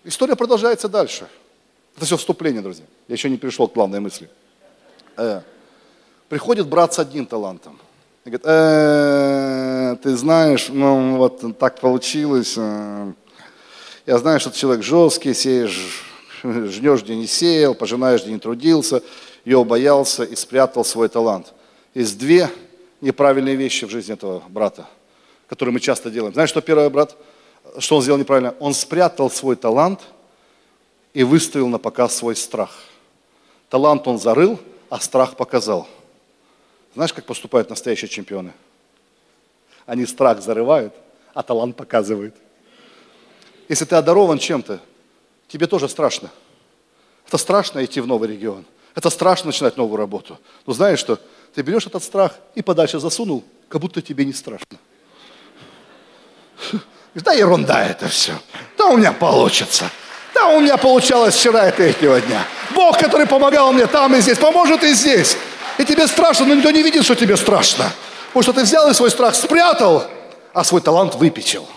История продолжается дальше. Это все вступление, друзья. Я еще не перешел к главной мысли. Э, приходит брат с одним талантом. И говорит, э, ты знаешь, ну вот так получилось. Э, я знаю, что ты человек жесткий, сеешь, жнешь, где не сеял, пожинаешь, где не трудился. Ее боялся и спрятал свой талант. Есть две неправильные вещи в жизни этого брата, которые мы часто делаем. Знаешь, что первый брат? что он сделал неправильно? Он спрятал свой талант и выставил на показ свой страх. Талант он зарыл, а страх показал. Знаешь, как поступают настоящие чемпионы? Они страх зарывают, а талант показывают. Если ты одарован чем-то, тебе тоже страшно. Это страшно идти в новый регион. Это страшно начинать новую работу. Но знаешь что? Ты берешь этот страх и подальше засунул, как будто тебе не страшно. Да ерунда это все. Да у меня получится. Да у меня получалось вчера и третьего дня. Бог, который помогал мне там и здесь, поможет и здесь. И тебе страшно, но никто не видит, что тебе страшно. Потому что ты взял и свой страх спрятал, а свой талант выпечил.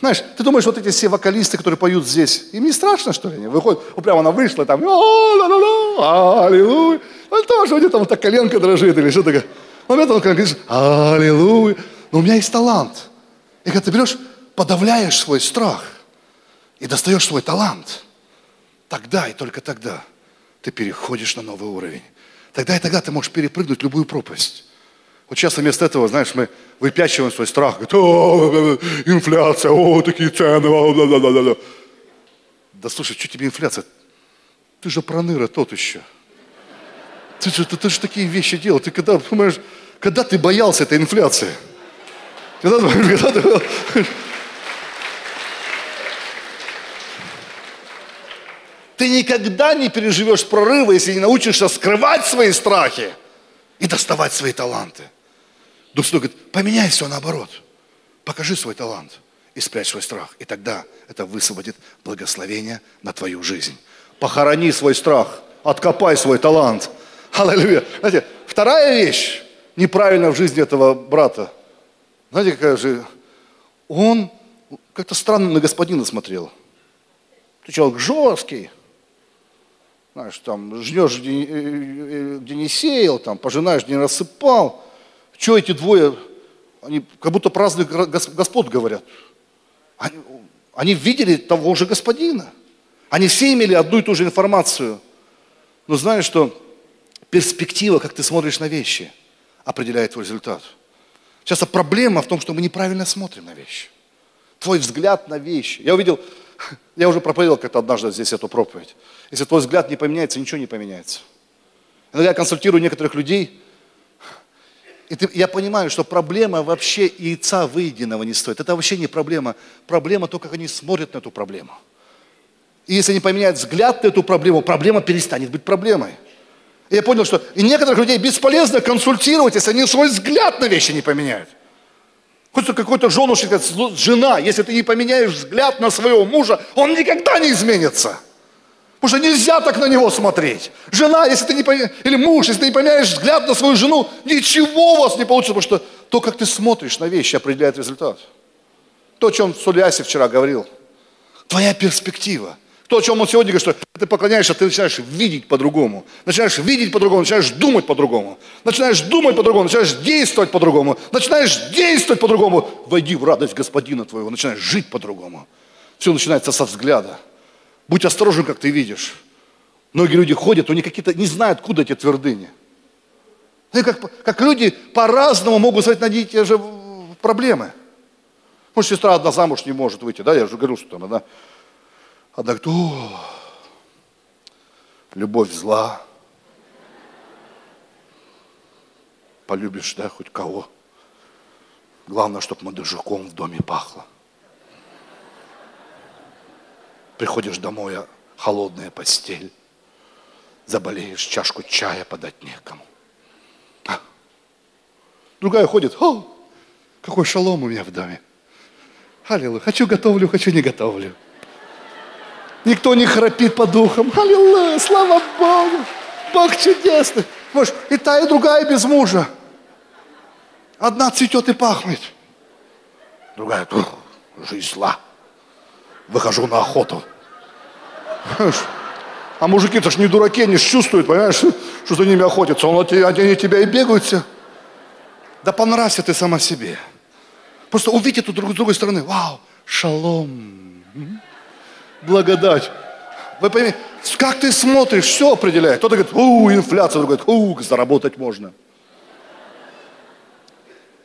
Знаешь, ты думаешь, вот эти все вокалисты, которые поют здесь, им не страшно, что ли? Они выходят, вот прямо она вышла, там, аллилуйя. Ну, тоже у них там вот так коленка дрожит или что такое. Но момент он говорит, аллилуйя. Но у меня есть талант. И когда ты берешь, подавляешь свой страх и достаешь свой талант, тогда и только тогда ты переходишь на новый уровень. Тогда и тогда ты можешь перепрыгнуть любую пропасть. Вот часто вместо этого, знаешь, мы выпячиваем свой страх. Говорит, о, инфляция, о, такие цены, о, да, да, да, да. Да слушай, что тебе инфляция? Ты же проныра тот еще. Ты же, ты, ты же такие вещи делал. Ты когда, понимаешь, когда ты боялся этой инфляции? Когда, когда ты... Ты никогда не переживешь прорыва, если не научишься скрывать свои страхи и доставать свои таланты. Дух Святой говорит, поменяй все наоборот. Покажи свой талант и спрячь свой страх. И тогда это высвободит благословение на твою жизнь. Похорони свой страх, откопай свой талант. Аллилуйя. Знаете, вторая вещь неправильно в жизни этого брата. Знаете, какая же... Он как-то странно на господина смотрел. Ты человек жесткий. Знаешь, там, жнешь, где, э, э, не сеял, там, пожинаешь, не рассыпал. Что эти двое, они как будто праздных господ говорят. Они, они видели того же господина. Они все имели одну и ту же информацию. Но знаешь, что перспектива, как ты смотришь на вещи, определяет твой результат. Часто проблема в том, что мы неправильно смотрим на вещи. Твой взгляд на вещи. Я увидел, я уже проповедовал как-то однажды здесь эту проповедь. Если твой взгляд не поменяется, ничего не поменяется. Иногда я консультирую некоторых людей, и ты, я понимаю, что проблема вообще яйца выеденного не стоит. Это вообще не проблема. Проблема то, как они смотрят на эту проблему. И если они поменяют взгляд на эту проблему, проблема перестанет быть проблемой. И я понял, что и некоторых людей бесполезно консультировать, если они свой взгляд на вещи не поменяют. Хоть какой-то женушек, жена, если ты не поменяешь взгляд на своего мужа, он никогда не изменится. Потому что нельзя так на него смотреть. Жена, если ты не поменяешь, или муж, если ты не поменяешь взгляд на свою жену, ничего у вас не получится, потому что то, как ты смотришь на вещи, определяет результат. То, о чем Сулиаси вчера говорил. Твоя перспектива. То, о чем он сегодня говорит, что ты поклоняешься, ты начинаешь видеть по-другому. Начинаешь видеть по-другому, начинаешь думать по-другому. Начинаешь думать по-другому, начинаешь действовать по-другому. Начинаешь действовать по-другому. Войди в радость Господина твоего, начинаешь жить по-другому. Все начинается со взгляда. Будь осторожен, как ты видишь. Многие люди ходят, они какие-то не знают, откуда эти твердыни. И как, как люди по-разному могут смотреть на те же проблемы. Может, сестра одна замуж не может выйти, да, я же говорю, что там, она, одна говорит, о, любовь зла, полюбишь, да, хоть кого. Главное, чтобы мадыжаком в доме пахло. Приходишь домой, а холодная постель. Заболеешь, чашку чая подать некому. А. Другая ходит, о, какой шалом у меня в доме. Аллилуйя. Хочу готовлю, хочу не готовлю. Никто не храпит по духам. Аллилуйя, слава Богу. Бог чудесный. Может, и та, и другая без мужа. Одна цветет и пахнет. Другая, жизнь зла выхожу на охоту. А мужики-то ж не дураки, они ж чувствуют, понимаешь, что за ними охотятся. Он, они тебя и бегают все. Да понравься ты сама себе. Просто увидь эту друг с другой стороны. Вау, шалом. Благодать. Вы поймите, как ты смотришь, все определяет. Кто-то говорит, у, инфляция, другой говорит, у, заработать можно.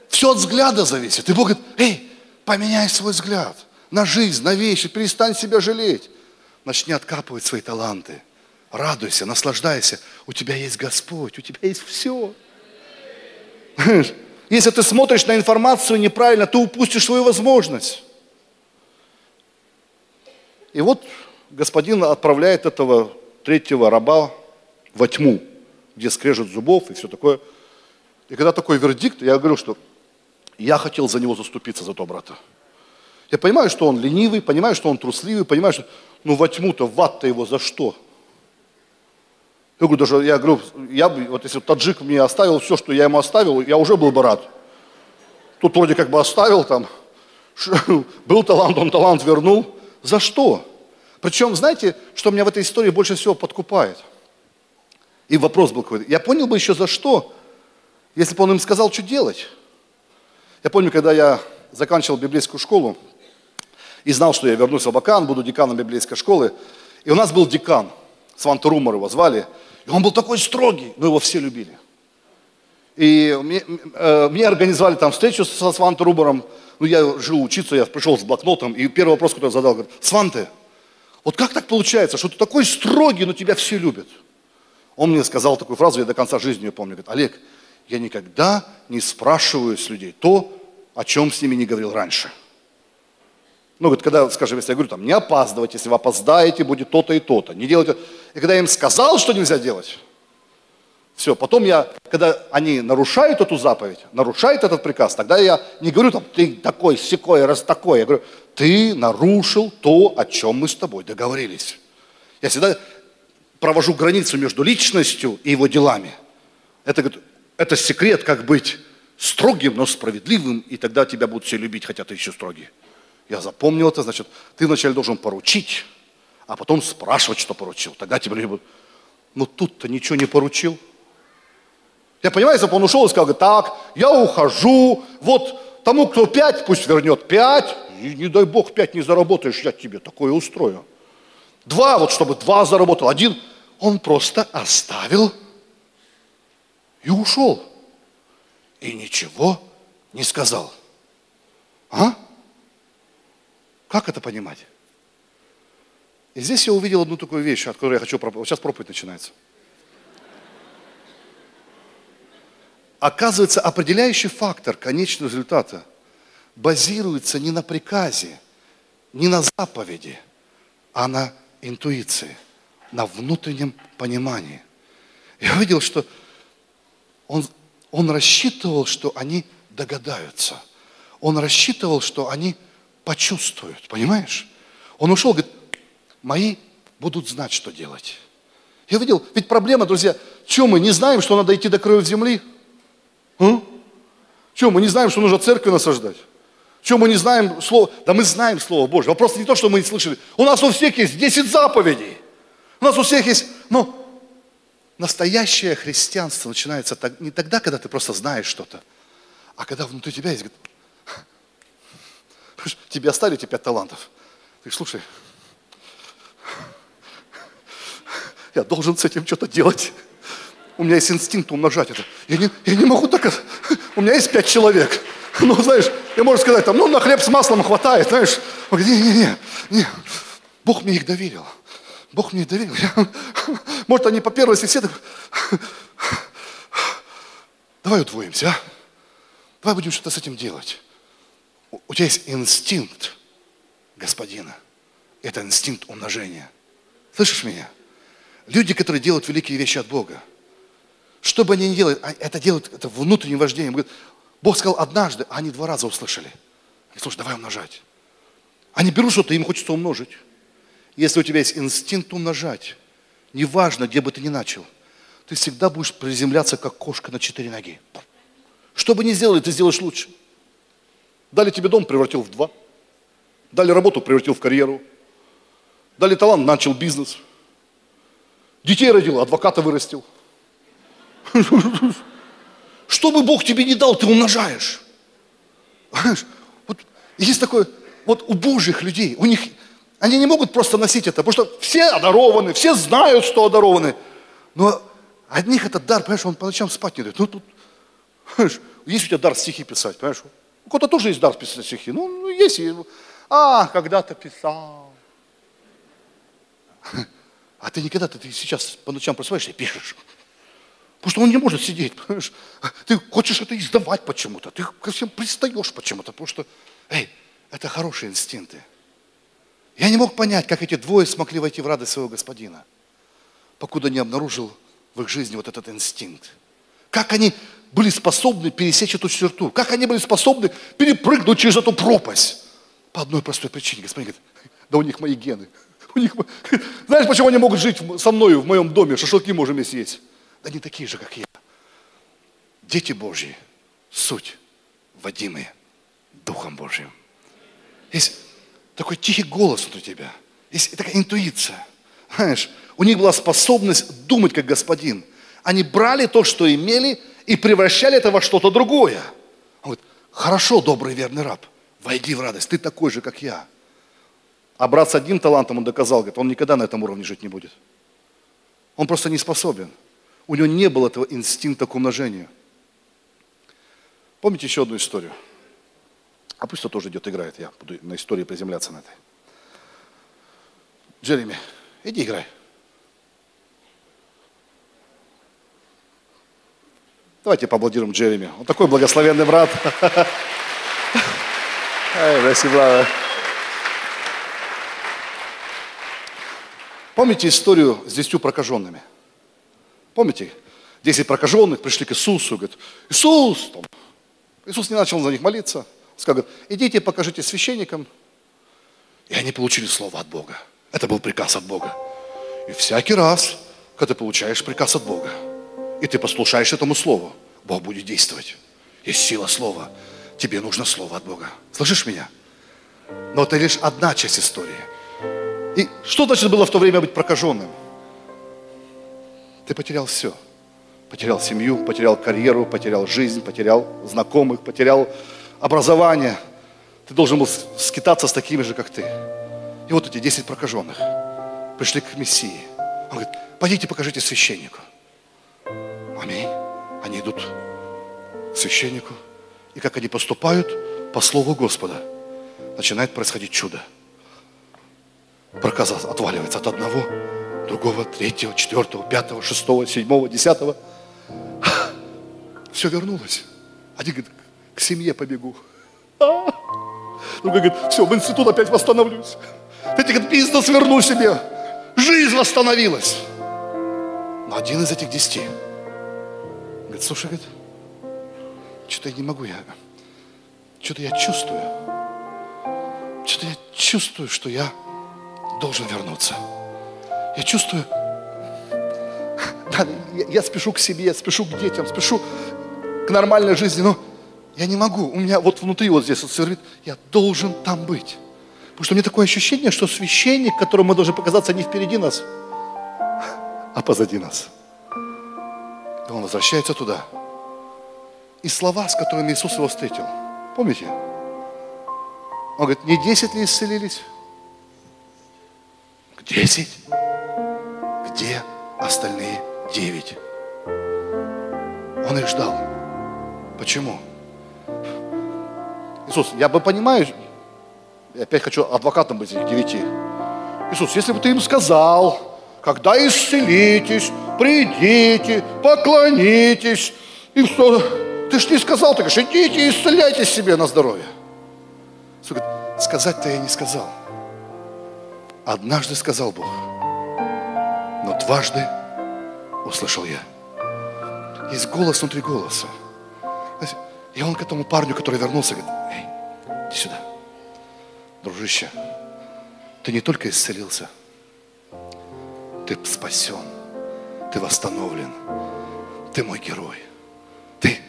Все от взгляда зависит. И Бог говорит, эй, поменяй свой взгляд на жизнь, на вещи, перестань себя жалеть. Начни откапывать свои таланты. Радуйся, наслаждайся. У тебя есть Господь, у тебя есть все. Если ты смотришь на информацию неправильно, ты упустишь свою возможность. И вот господин отправляет этого третьего раба во тьму, где скрежет зубов и все такое. И когда такой вердикт, я говорю, что я хотел за него заступиться, за то брата. Я понимаю, что он ленивый, понимаю, что он трусливый, понимаю, что... Ну, во тьму-то, в ад-то его за что? Я говорю, даже, я говорю, я бы, вот если таджик мне оставил все, что я ему оставил, я уже был бы рад. Тут вроде как бы оставил там, был талант, он талант вернул. За что? Причем, знаете, что меня в этой истории больше всего подкупает? И вопрос был какой-то. Я понял бы еще за что, если бы он им сказал, что делать. Я помню, когда я заканчивал библейскую школу и знал, что я вернусь в Абакан, буду деканом библейской школы. И у нас был декан, Сванта Румор его звали. И он был такой строгий, но его все любили. И мне, э, мне организовали там встречу со Сванте Рубером. Ну, я жил учиться, я пришел с блокнотом, и первый вопрос, который я задал, говорит, Сванте, вот как так получается, что ты такой строгий, но тебя все любят? Он мне сказал такую фразу, я до конца жизни ее помню. Говорит, Олег, я никогда не спрашиваю с людей то, о чем с ними не говорил раньше. Ну, говорит, когда, скажем, если я говорю, там, не опаздывать, если вы опоздаете, будет то-то и то-то. Не делайте. И когда я им сказал, что нельзя делать, все, потом я, когда они нарушают эту заповедь, нарушают этот приказ, тогда я не говорю, там, ты такой, секой, раз такой. Я говорю, ты нарушил то, о чем мы с тобой договорились. Я всегда провожу границу между личностью и его делами. Это, это секрет, как быть строгим, но справедливым, и тогда тебя будут все любить, хотя ты еще строгий. Я запомнил это, значит, ты вначале должен поручить, а потом спрашивать, что поручил. Тогда тебя любят. Но тут-то ничего не поручил. Я понимаю, если бы он ушел и сказал, так, я ухожу, вот тому, кто пять, пусть вернет пять, и не дай бог пять не заработаешь, я тебе такое устрою. Два, вот чтобы два заработал, один, он просто оставил и ушел. И ничего не сказал. А? Как это понимать? И здесь я увидел одну такую вещь, от которой я хочу проповедовать. Сейчас проповедь начинается. Оказывается, определяющий фактор конечного результата базируется не на приказе, не на заповеди, а на интуиции, на внутреннем понимании. Я увидел, что он, он рассчитывал, что они догадаются. Он рассчитывал, что они почувствуют, понимаешь? Он ушел, говорит, мои будут знать, что делать. Я видел, ведь проблема, друзья, что мы не знаем, что надо идти до краев земли? А? Что, мы не знаем, что нужно церкви насаждать? Что, мы не знаем слово? Да мы знаем Слово Божье. Вопрос не то, что мы не слышали. У нас у всех есть 10 заповедей. У нас у всех есть, но настоящее христианство начинается не тогда, когда ты просто знаешь что-то, а когда внутри тебя есть, говорит, тебе оставили эти пять талантов. Ты слушай, я должен с этим что-то делать. У меня есть инстинкт умножать это. Я не, я не могу так... У меня есть пять человек. Ну, знаешь, я можно сказать, там, ну, на хлеб с маслом хватает, знаешь. Он говорит, не-не-не, не. Бог мне их доверил. Бог мне их доверил. Я, может, они по первости все так... Давай удвоимся, а? Давай будем что-то с этим делать у тебя есть инстинкт господина. Это инстинкт умножения. Слышишь меня? Люди, которые делают великие вещи от Бога, что бы они ни делали, а это делают, это внутренним вождением. Бог сказал однажды, а они два раза услышали. И слушай, давай умножать. Они берут что-то, им хочется умножить. Если у тебя есть инстинкт умножать, неважно, где бы ты ни начал, ты всегда будешь приземляться, как кошка на четыре ноги. Что бы ни сделали, ты сделаешь лучше. Дали тебе дом, превратил в два. Дали работу, превратил в карьеру. Дали талант, начал бизнес. Детей родил, адвоката вырастил. Что бы Бог тебе не дал, ты умножаешь. Вот есть такое, вот у Божьих людей, у них, они не могут просто носить это, потому что все одарованы, все знают, что одарованы. Но одних этот дар, понимаешь, он по ночам спать не дает. Ну тут, понимаешь, есть у тебя дар стихи писать, понимаешь? У кого-то тоже есть дар писать стихи. Ну, ну есть. А, когда-то писал. А ты никогда ты сейчас по ночам просыпаешься и пишешь. Потому что он не может сидеть, понимаешь? Ты хочешь это издавать почему-то. Ты ко всем пристаешь почему-то. Потому что, эй, это хорошие инстинкты. Я не мог понять, как эти двое смогли войти в радость своего господина, покуда не обнаружил в их жизни вот этот инстинкт. Как они были способны пересечь эту черту? Как они были способны перепрыгнуть через эту пропасть? По одной простой причине. Господин говорит, да у них мои гены. У них, знаешь, почему они могут жить со мной в моем доме, шашлыки можем вместе есть? Да они такие же, как я. Дети Божьи, суть, водимые Духом Божьим. Есть такой тихий голос внутри тебя. Есть такая интуиция. Знаешь, у них была способность думать как господин. Они брали то, что имели, и превращали это во что-то другое. Он говорит, хорошо, добрый верный раб, войди в радость, ты такой же, как я. А брат с одним талантом он доказал, говорит, он никогда на этом уровне жить не будет. Он просто не способен. У него не было этого инстинкта к умножению. Помните еще одну историю? А пусть кто тоже идет, играет, я буду на истории приземляться на этой. Джереми, иди играй. Давайте поаплодируем Джереми. Он такой благословенный брат. Спасибо. Помните историю с десятью прокаженными? Помните? Десять прокаженных пришли к Иисусу, говорят, Иисус, там. Иисус не начал за них молиться, сказал, идите покажите священникам. И они получили слово от Бога. Это был приказ от Бога. И всякий раз, когда ты получаешь приказ от Бога, и ты послушаешь этому слову, Бог будет действовать. Есть сила слова. Тебе нужно слово от Бога. Слышишь меня? Но это лишь одна часть истории. И что значит было в то время быть прокаженным? Ты потерял все. Потерял семью, потерял карьеру, потерял жизнь, потерял знакомых, потерял образование. Ты должен был скитаться с такими же, как ты. И вот эти 10 прокаженных пришли к Мессии. Он говорит, пойдите покажите священнику. Они идут к священнику. И как они поступают по слову Господа, начинает происходить чудо. Проказ отваливается от одного, другого, третьего, четвертого, пятого, шестого, седьмого, десятого. Все вернулось. Один говорит, к семье побегу. Другой говорит, все, в институт опять восстановлюсь. Третий говорит, бизнес верну себе. Жизнь восстановилась. Но один из этих десяти говорит, слушай, говорит, что-то я не могу, я, что-то я чувствую. Что-то я чувствую, что я должен вернуться. Я чувствую, да, я, я спешу к себе, спешу к детям, спешу к нормальной жизни, но я не могу. У меня вот внутри вот здесь вот свербит, я должен там быть. Потому что у меня такое ощущение, что священник, которому мы должны показаться не впереди нас, а позади нас. Он возвращается туда. И слова, с которыми Иисус его встретил, помните? Он говорит, не десять ли исцелились? Десять? Где остальные девять? Он их ждал. Почему? Иисус, я бы понимаю, я опять хочу адвокатом быть этих девяти. Иисус, если бы ты им сказал, когда исцелитесь, придите, поклонитесь, и все. Ты ж не сказал, ты говоришь, идите исцеляйте себе на здоровье. Сказать-то я не сказал. Однажды сказал Бог, но дважды услышал я. Есть голос внутри голоса. И он к этому парню, который вернулся, говорит, эй, иди сюда. Дружище, ты не только исцелился, ты спасен, ты восстановлен, ты мой герой, ты,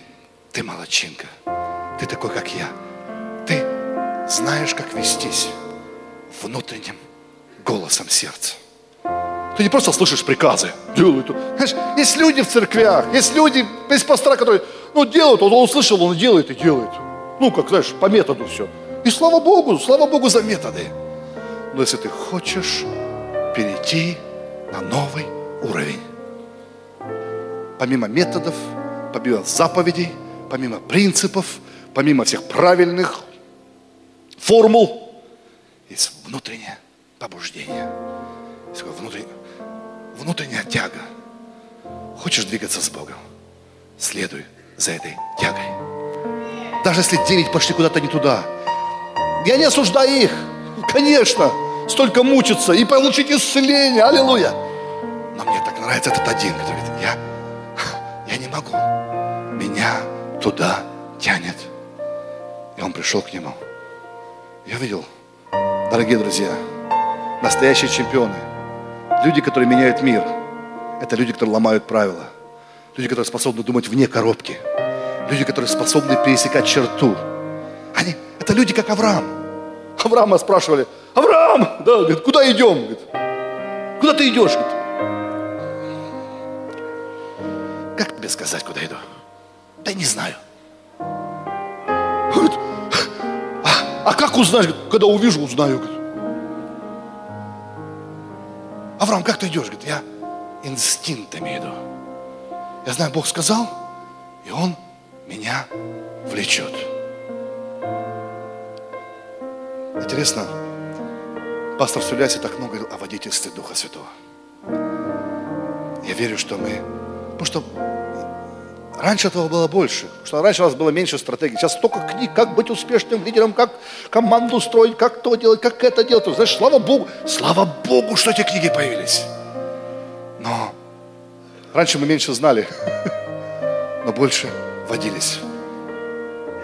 ты молочинка, ты такой, как я. Ты знаешь, как вестись внутренним голосом сердца. Ты не просто слышишь приказы, делай это. Знаешь, есть люди в церквях, есть люди, есть пастора, которые, ну, делают, он услышал, он делает и делает. Ну, как, знаешь, по методу все. И слава Богу, слава Богу за методы. Но если ты хочешь перейти на новый уровень, помимо методов, помимо заповедей, помимо принципов, помимо всех правильных формул, есть внутреннее побуждение. Внутренняя, внутренняя тяга. Хочешь двигаться с Богом? Следуй за этой тягой. Даже если девять пошли куда-то не туда. Я не осуждаю их. Конечно, столько мучиться и получить исцеление. Аллилуйя. Но мне так нравится этот один, который говорит, я, я не могу. Меня туда тянет. И он пришел к нему. Я видел, дорогие друзья, Настоящие чемпионы. Люди, которые меняют мир. Это люди, которые ломают правила. Люди, которые способны думать вне коробки. Люди, которые способны пересекать черту. Они, это люди, как Авраам. Авраама спрашивали, Авраам, да, говорит, куда идем? Говорит, куда ты идешь? Говорит, как тебе сказать, куда иду? Да не знаю. Говорит, а, а как узнать? Когда увижу, узнаю. Говорит. Авраам, как ты идешь? Говорит, я инстинктами иду. Я знаю, Бог сказал, и Он меня влечет. Интересно, пастор Сюляси так много говорил о водительстве Духа Святого. Я верю, что мы... Потому что раньше этого было больше. Потому что раньше у нас было меньше стратегий. Сейчас столько книг, как быть успешным лидером, как команду строить, как то делать, как это делать. Знаешь, слава Богу, слава Богу, что эти книги появились. Но раньше мы меньше знали, но больше водились.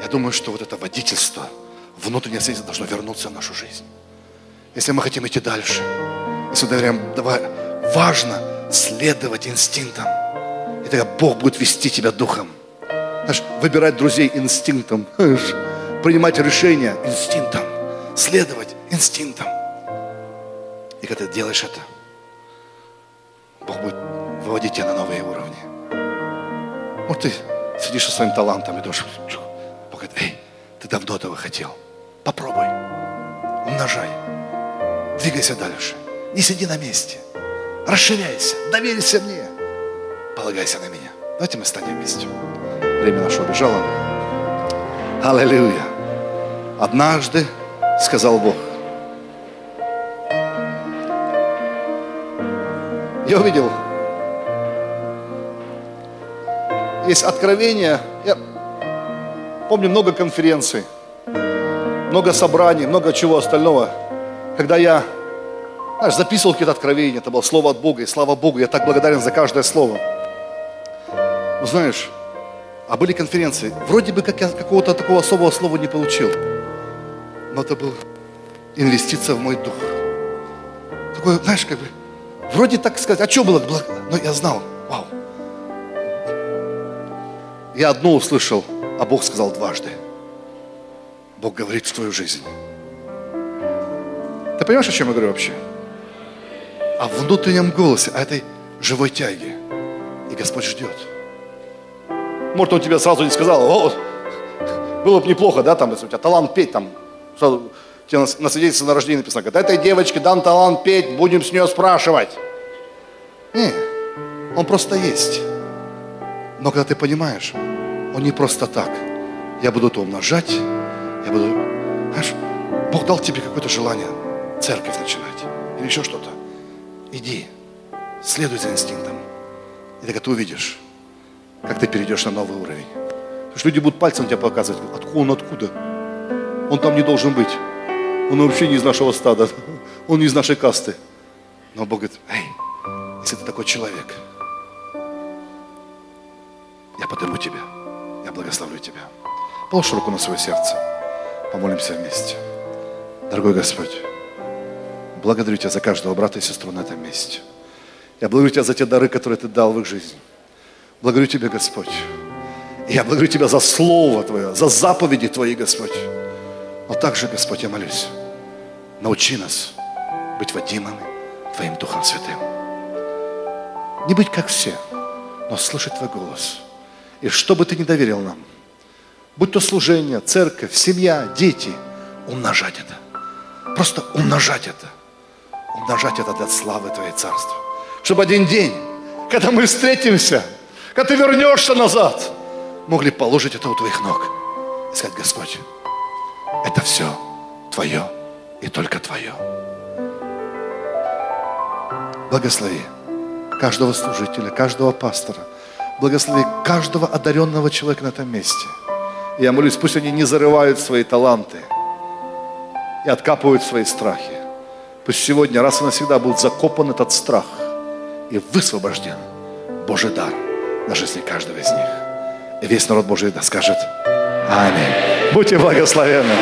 Я думаю, что вот это водительство – внутреннее свидетельство должно вернуться в нашу жизнь. Если мы хотим идти дальше, если доверяем, давай, важно следовать инстинктам. И тогда Бог будет вести тебя духом. Знаешь, выбирать друзей инстинктом, принимать решения инстинктом, следовать инстинктам. И когда ты делаешь это, Бог будет выводить тебя на новые уровни. Вот ты сидишь со своим талантом и думаешь, Бог говорит, эй, ты давно этого хотел. Попробуй. Умножай. Двигайся дальше. Не сиди на месте. Расширяйся. Доверься мне. Полагайся на меня. Давайте мы станем вместе. Время наше убежало. Аллилуйя. Однажды сказал Бог. Я увидел. Есть откровение. Я помню много конференций много собраний, много чего остального. Когда я знаешь, записывал какие-то откровения, это было слово от Бога, и слава Богу, я так благодарен за каждое слово. Ну, знаешь, а были конференции, вроде бы как я какого-то такого особого слова не получил, но это был инвестиция в мой дух. Такое, знаешь, как бы, вроде так сказать, а что было? Но я знал, вау. Я одно услышал, а Бог сказал дважды. Бог говорит в твою жизнь. Ты понимаешь, о чем я говорю вообще? О внутреннем голосе, о этой живой тяге. И Господь ждет. Может, Он тебе сразу не сказал, о, было бы неплохо, да, там, если у тебя талант петь, там, сразу тебе на, на свидетельстве на рождении написано, говорит, этой девочке дан талант петь, будем с нее спрашивать. Не, он просто есть. Но когда ты понимаешь, он не просто так. Я буду это умножать, я буду, знаешь, Бог дал тебе какое-то желание церковь начинать или еще что-то. Иди, следуй за инстинктом. И тогда ты увидишь, как ты перейдешь на новый уровень. Потому что люди будут пальцем тебя показывать, откуда он, откуда. Он там не должен быть. Он вообще не из нашего стада. Он не из нашей касты. Но Бог говорит, эй, если ты такой человек, я подниму тебя, я благословлю тебя. Положи руку на свое сердце. Помолимся вместе. Дорогой Господь, благодарю Тебя за каждого брата и сестру на этом месте. Я благодарю Тебя за те дары, которые Ты дал в их жизнь. Благодарю Тебя, Господь. Я благодарю Тебя за Слово Твое, за заповеди Твои, Господь. Но также, Господь, я молюсь, научи нас быть водимыми Твоим Духом Святым. Не быть как все, но слышать Твой голос. И что бы Ты ни доверил нам – будь то служение, церковь, семья, дети, умножать это. Просто умножать это. Умножать это для славы Твоей Царства. Чтобы один день, когда мы встретимся, когда Ты вернешься назад, могли положить это у Твоих ног и сказать, Господь, это все Твое и только Твое. Благослови каждого служителя, каждого пастора. Благослови каждого одаренного человека на этом месте – я молюсь, пусть они не зарывают свои таланты и откапывают свои страхи. Пусть сегодня раз и навсегда будет закопан этот страх и высвобожден Божий дар на жизни каждого из них. И весь народ Божий да скажет Аминь. Будьте благословенны.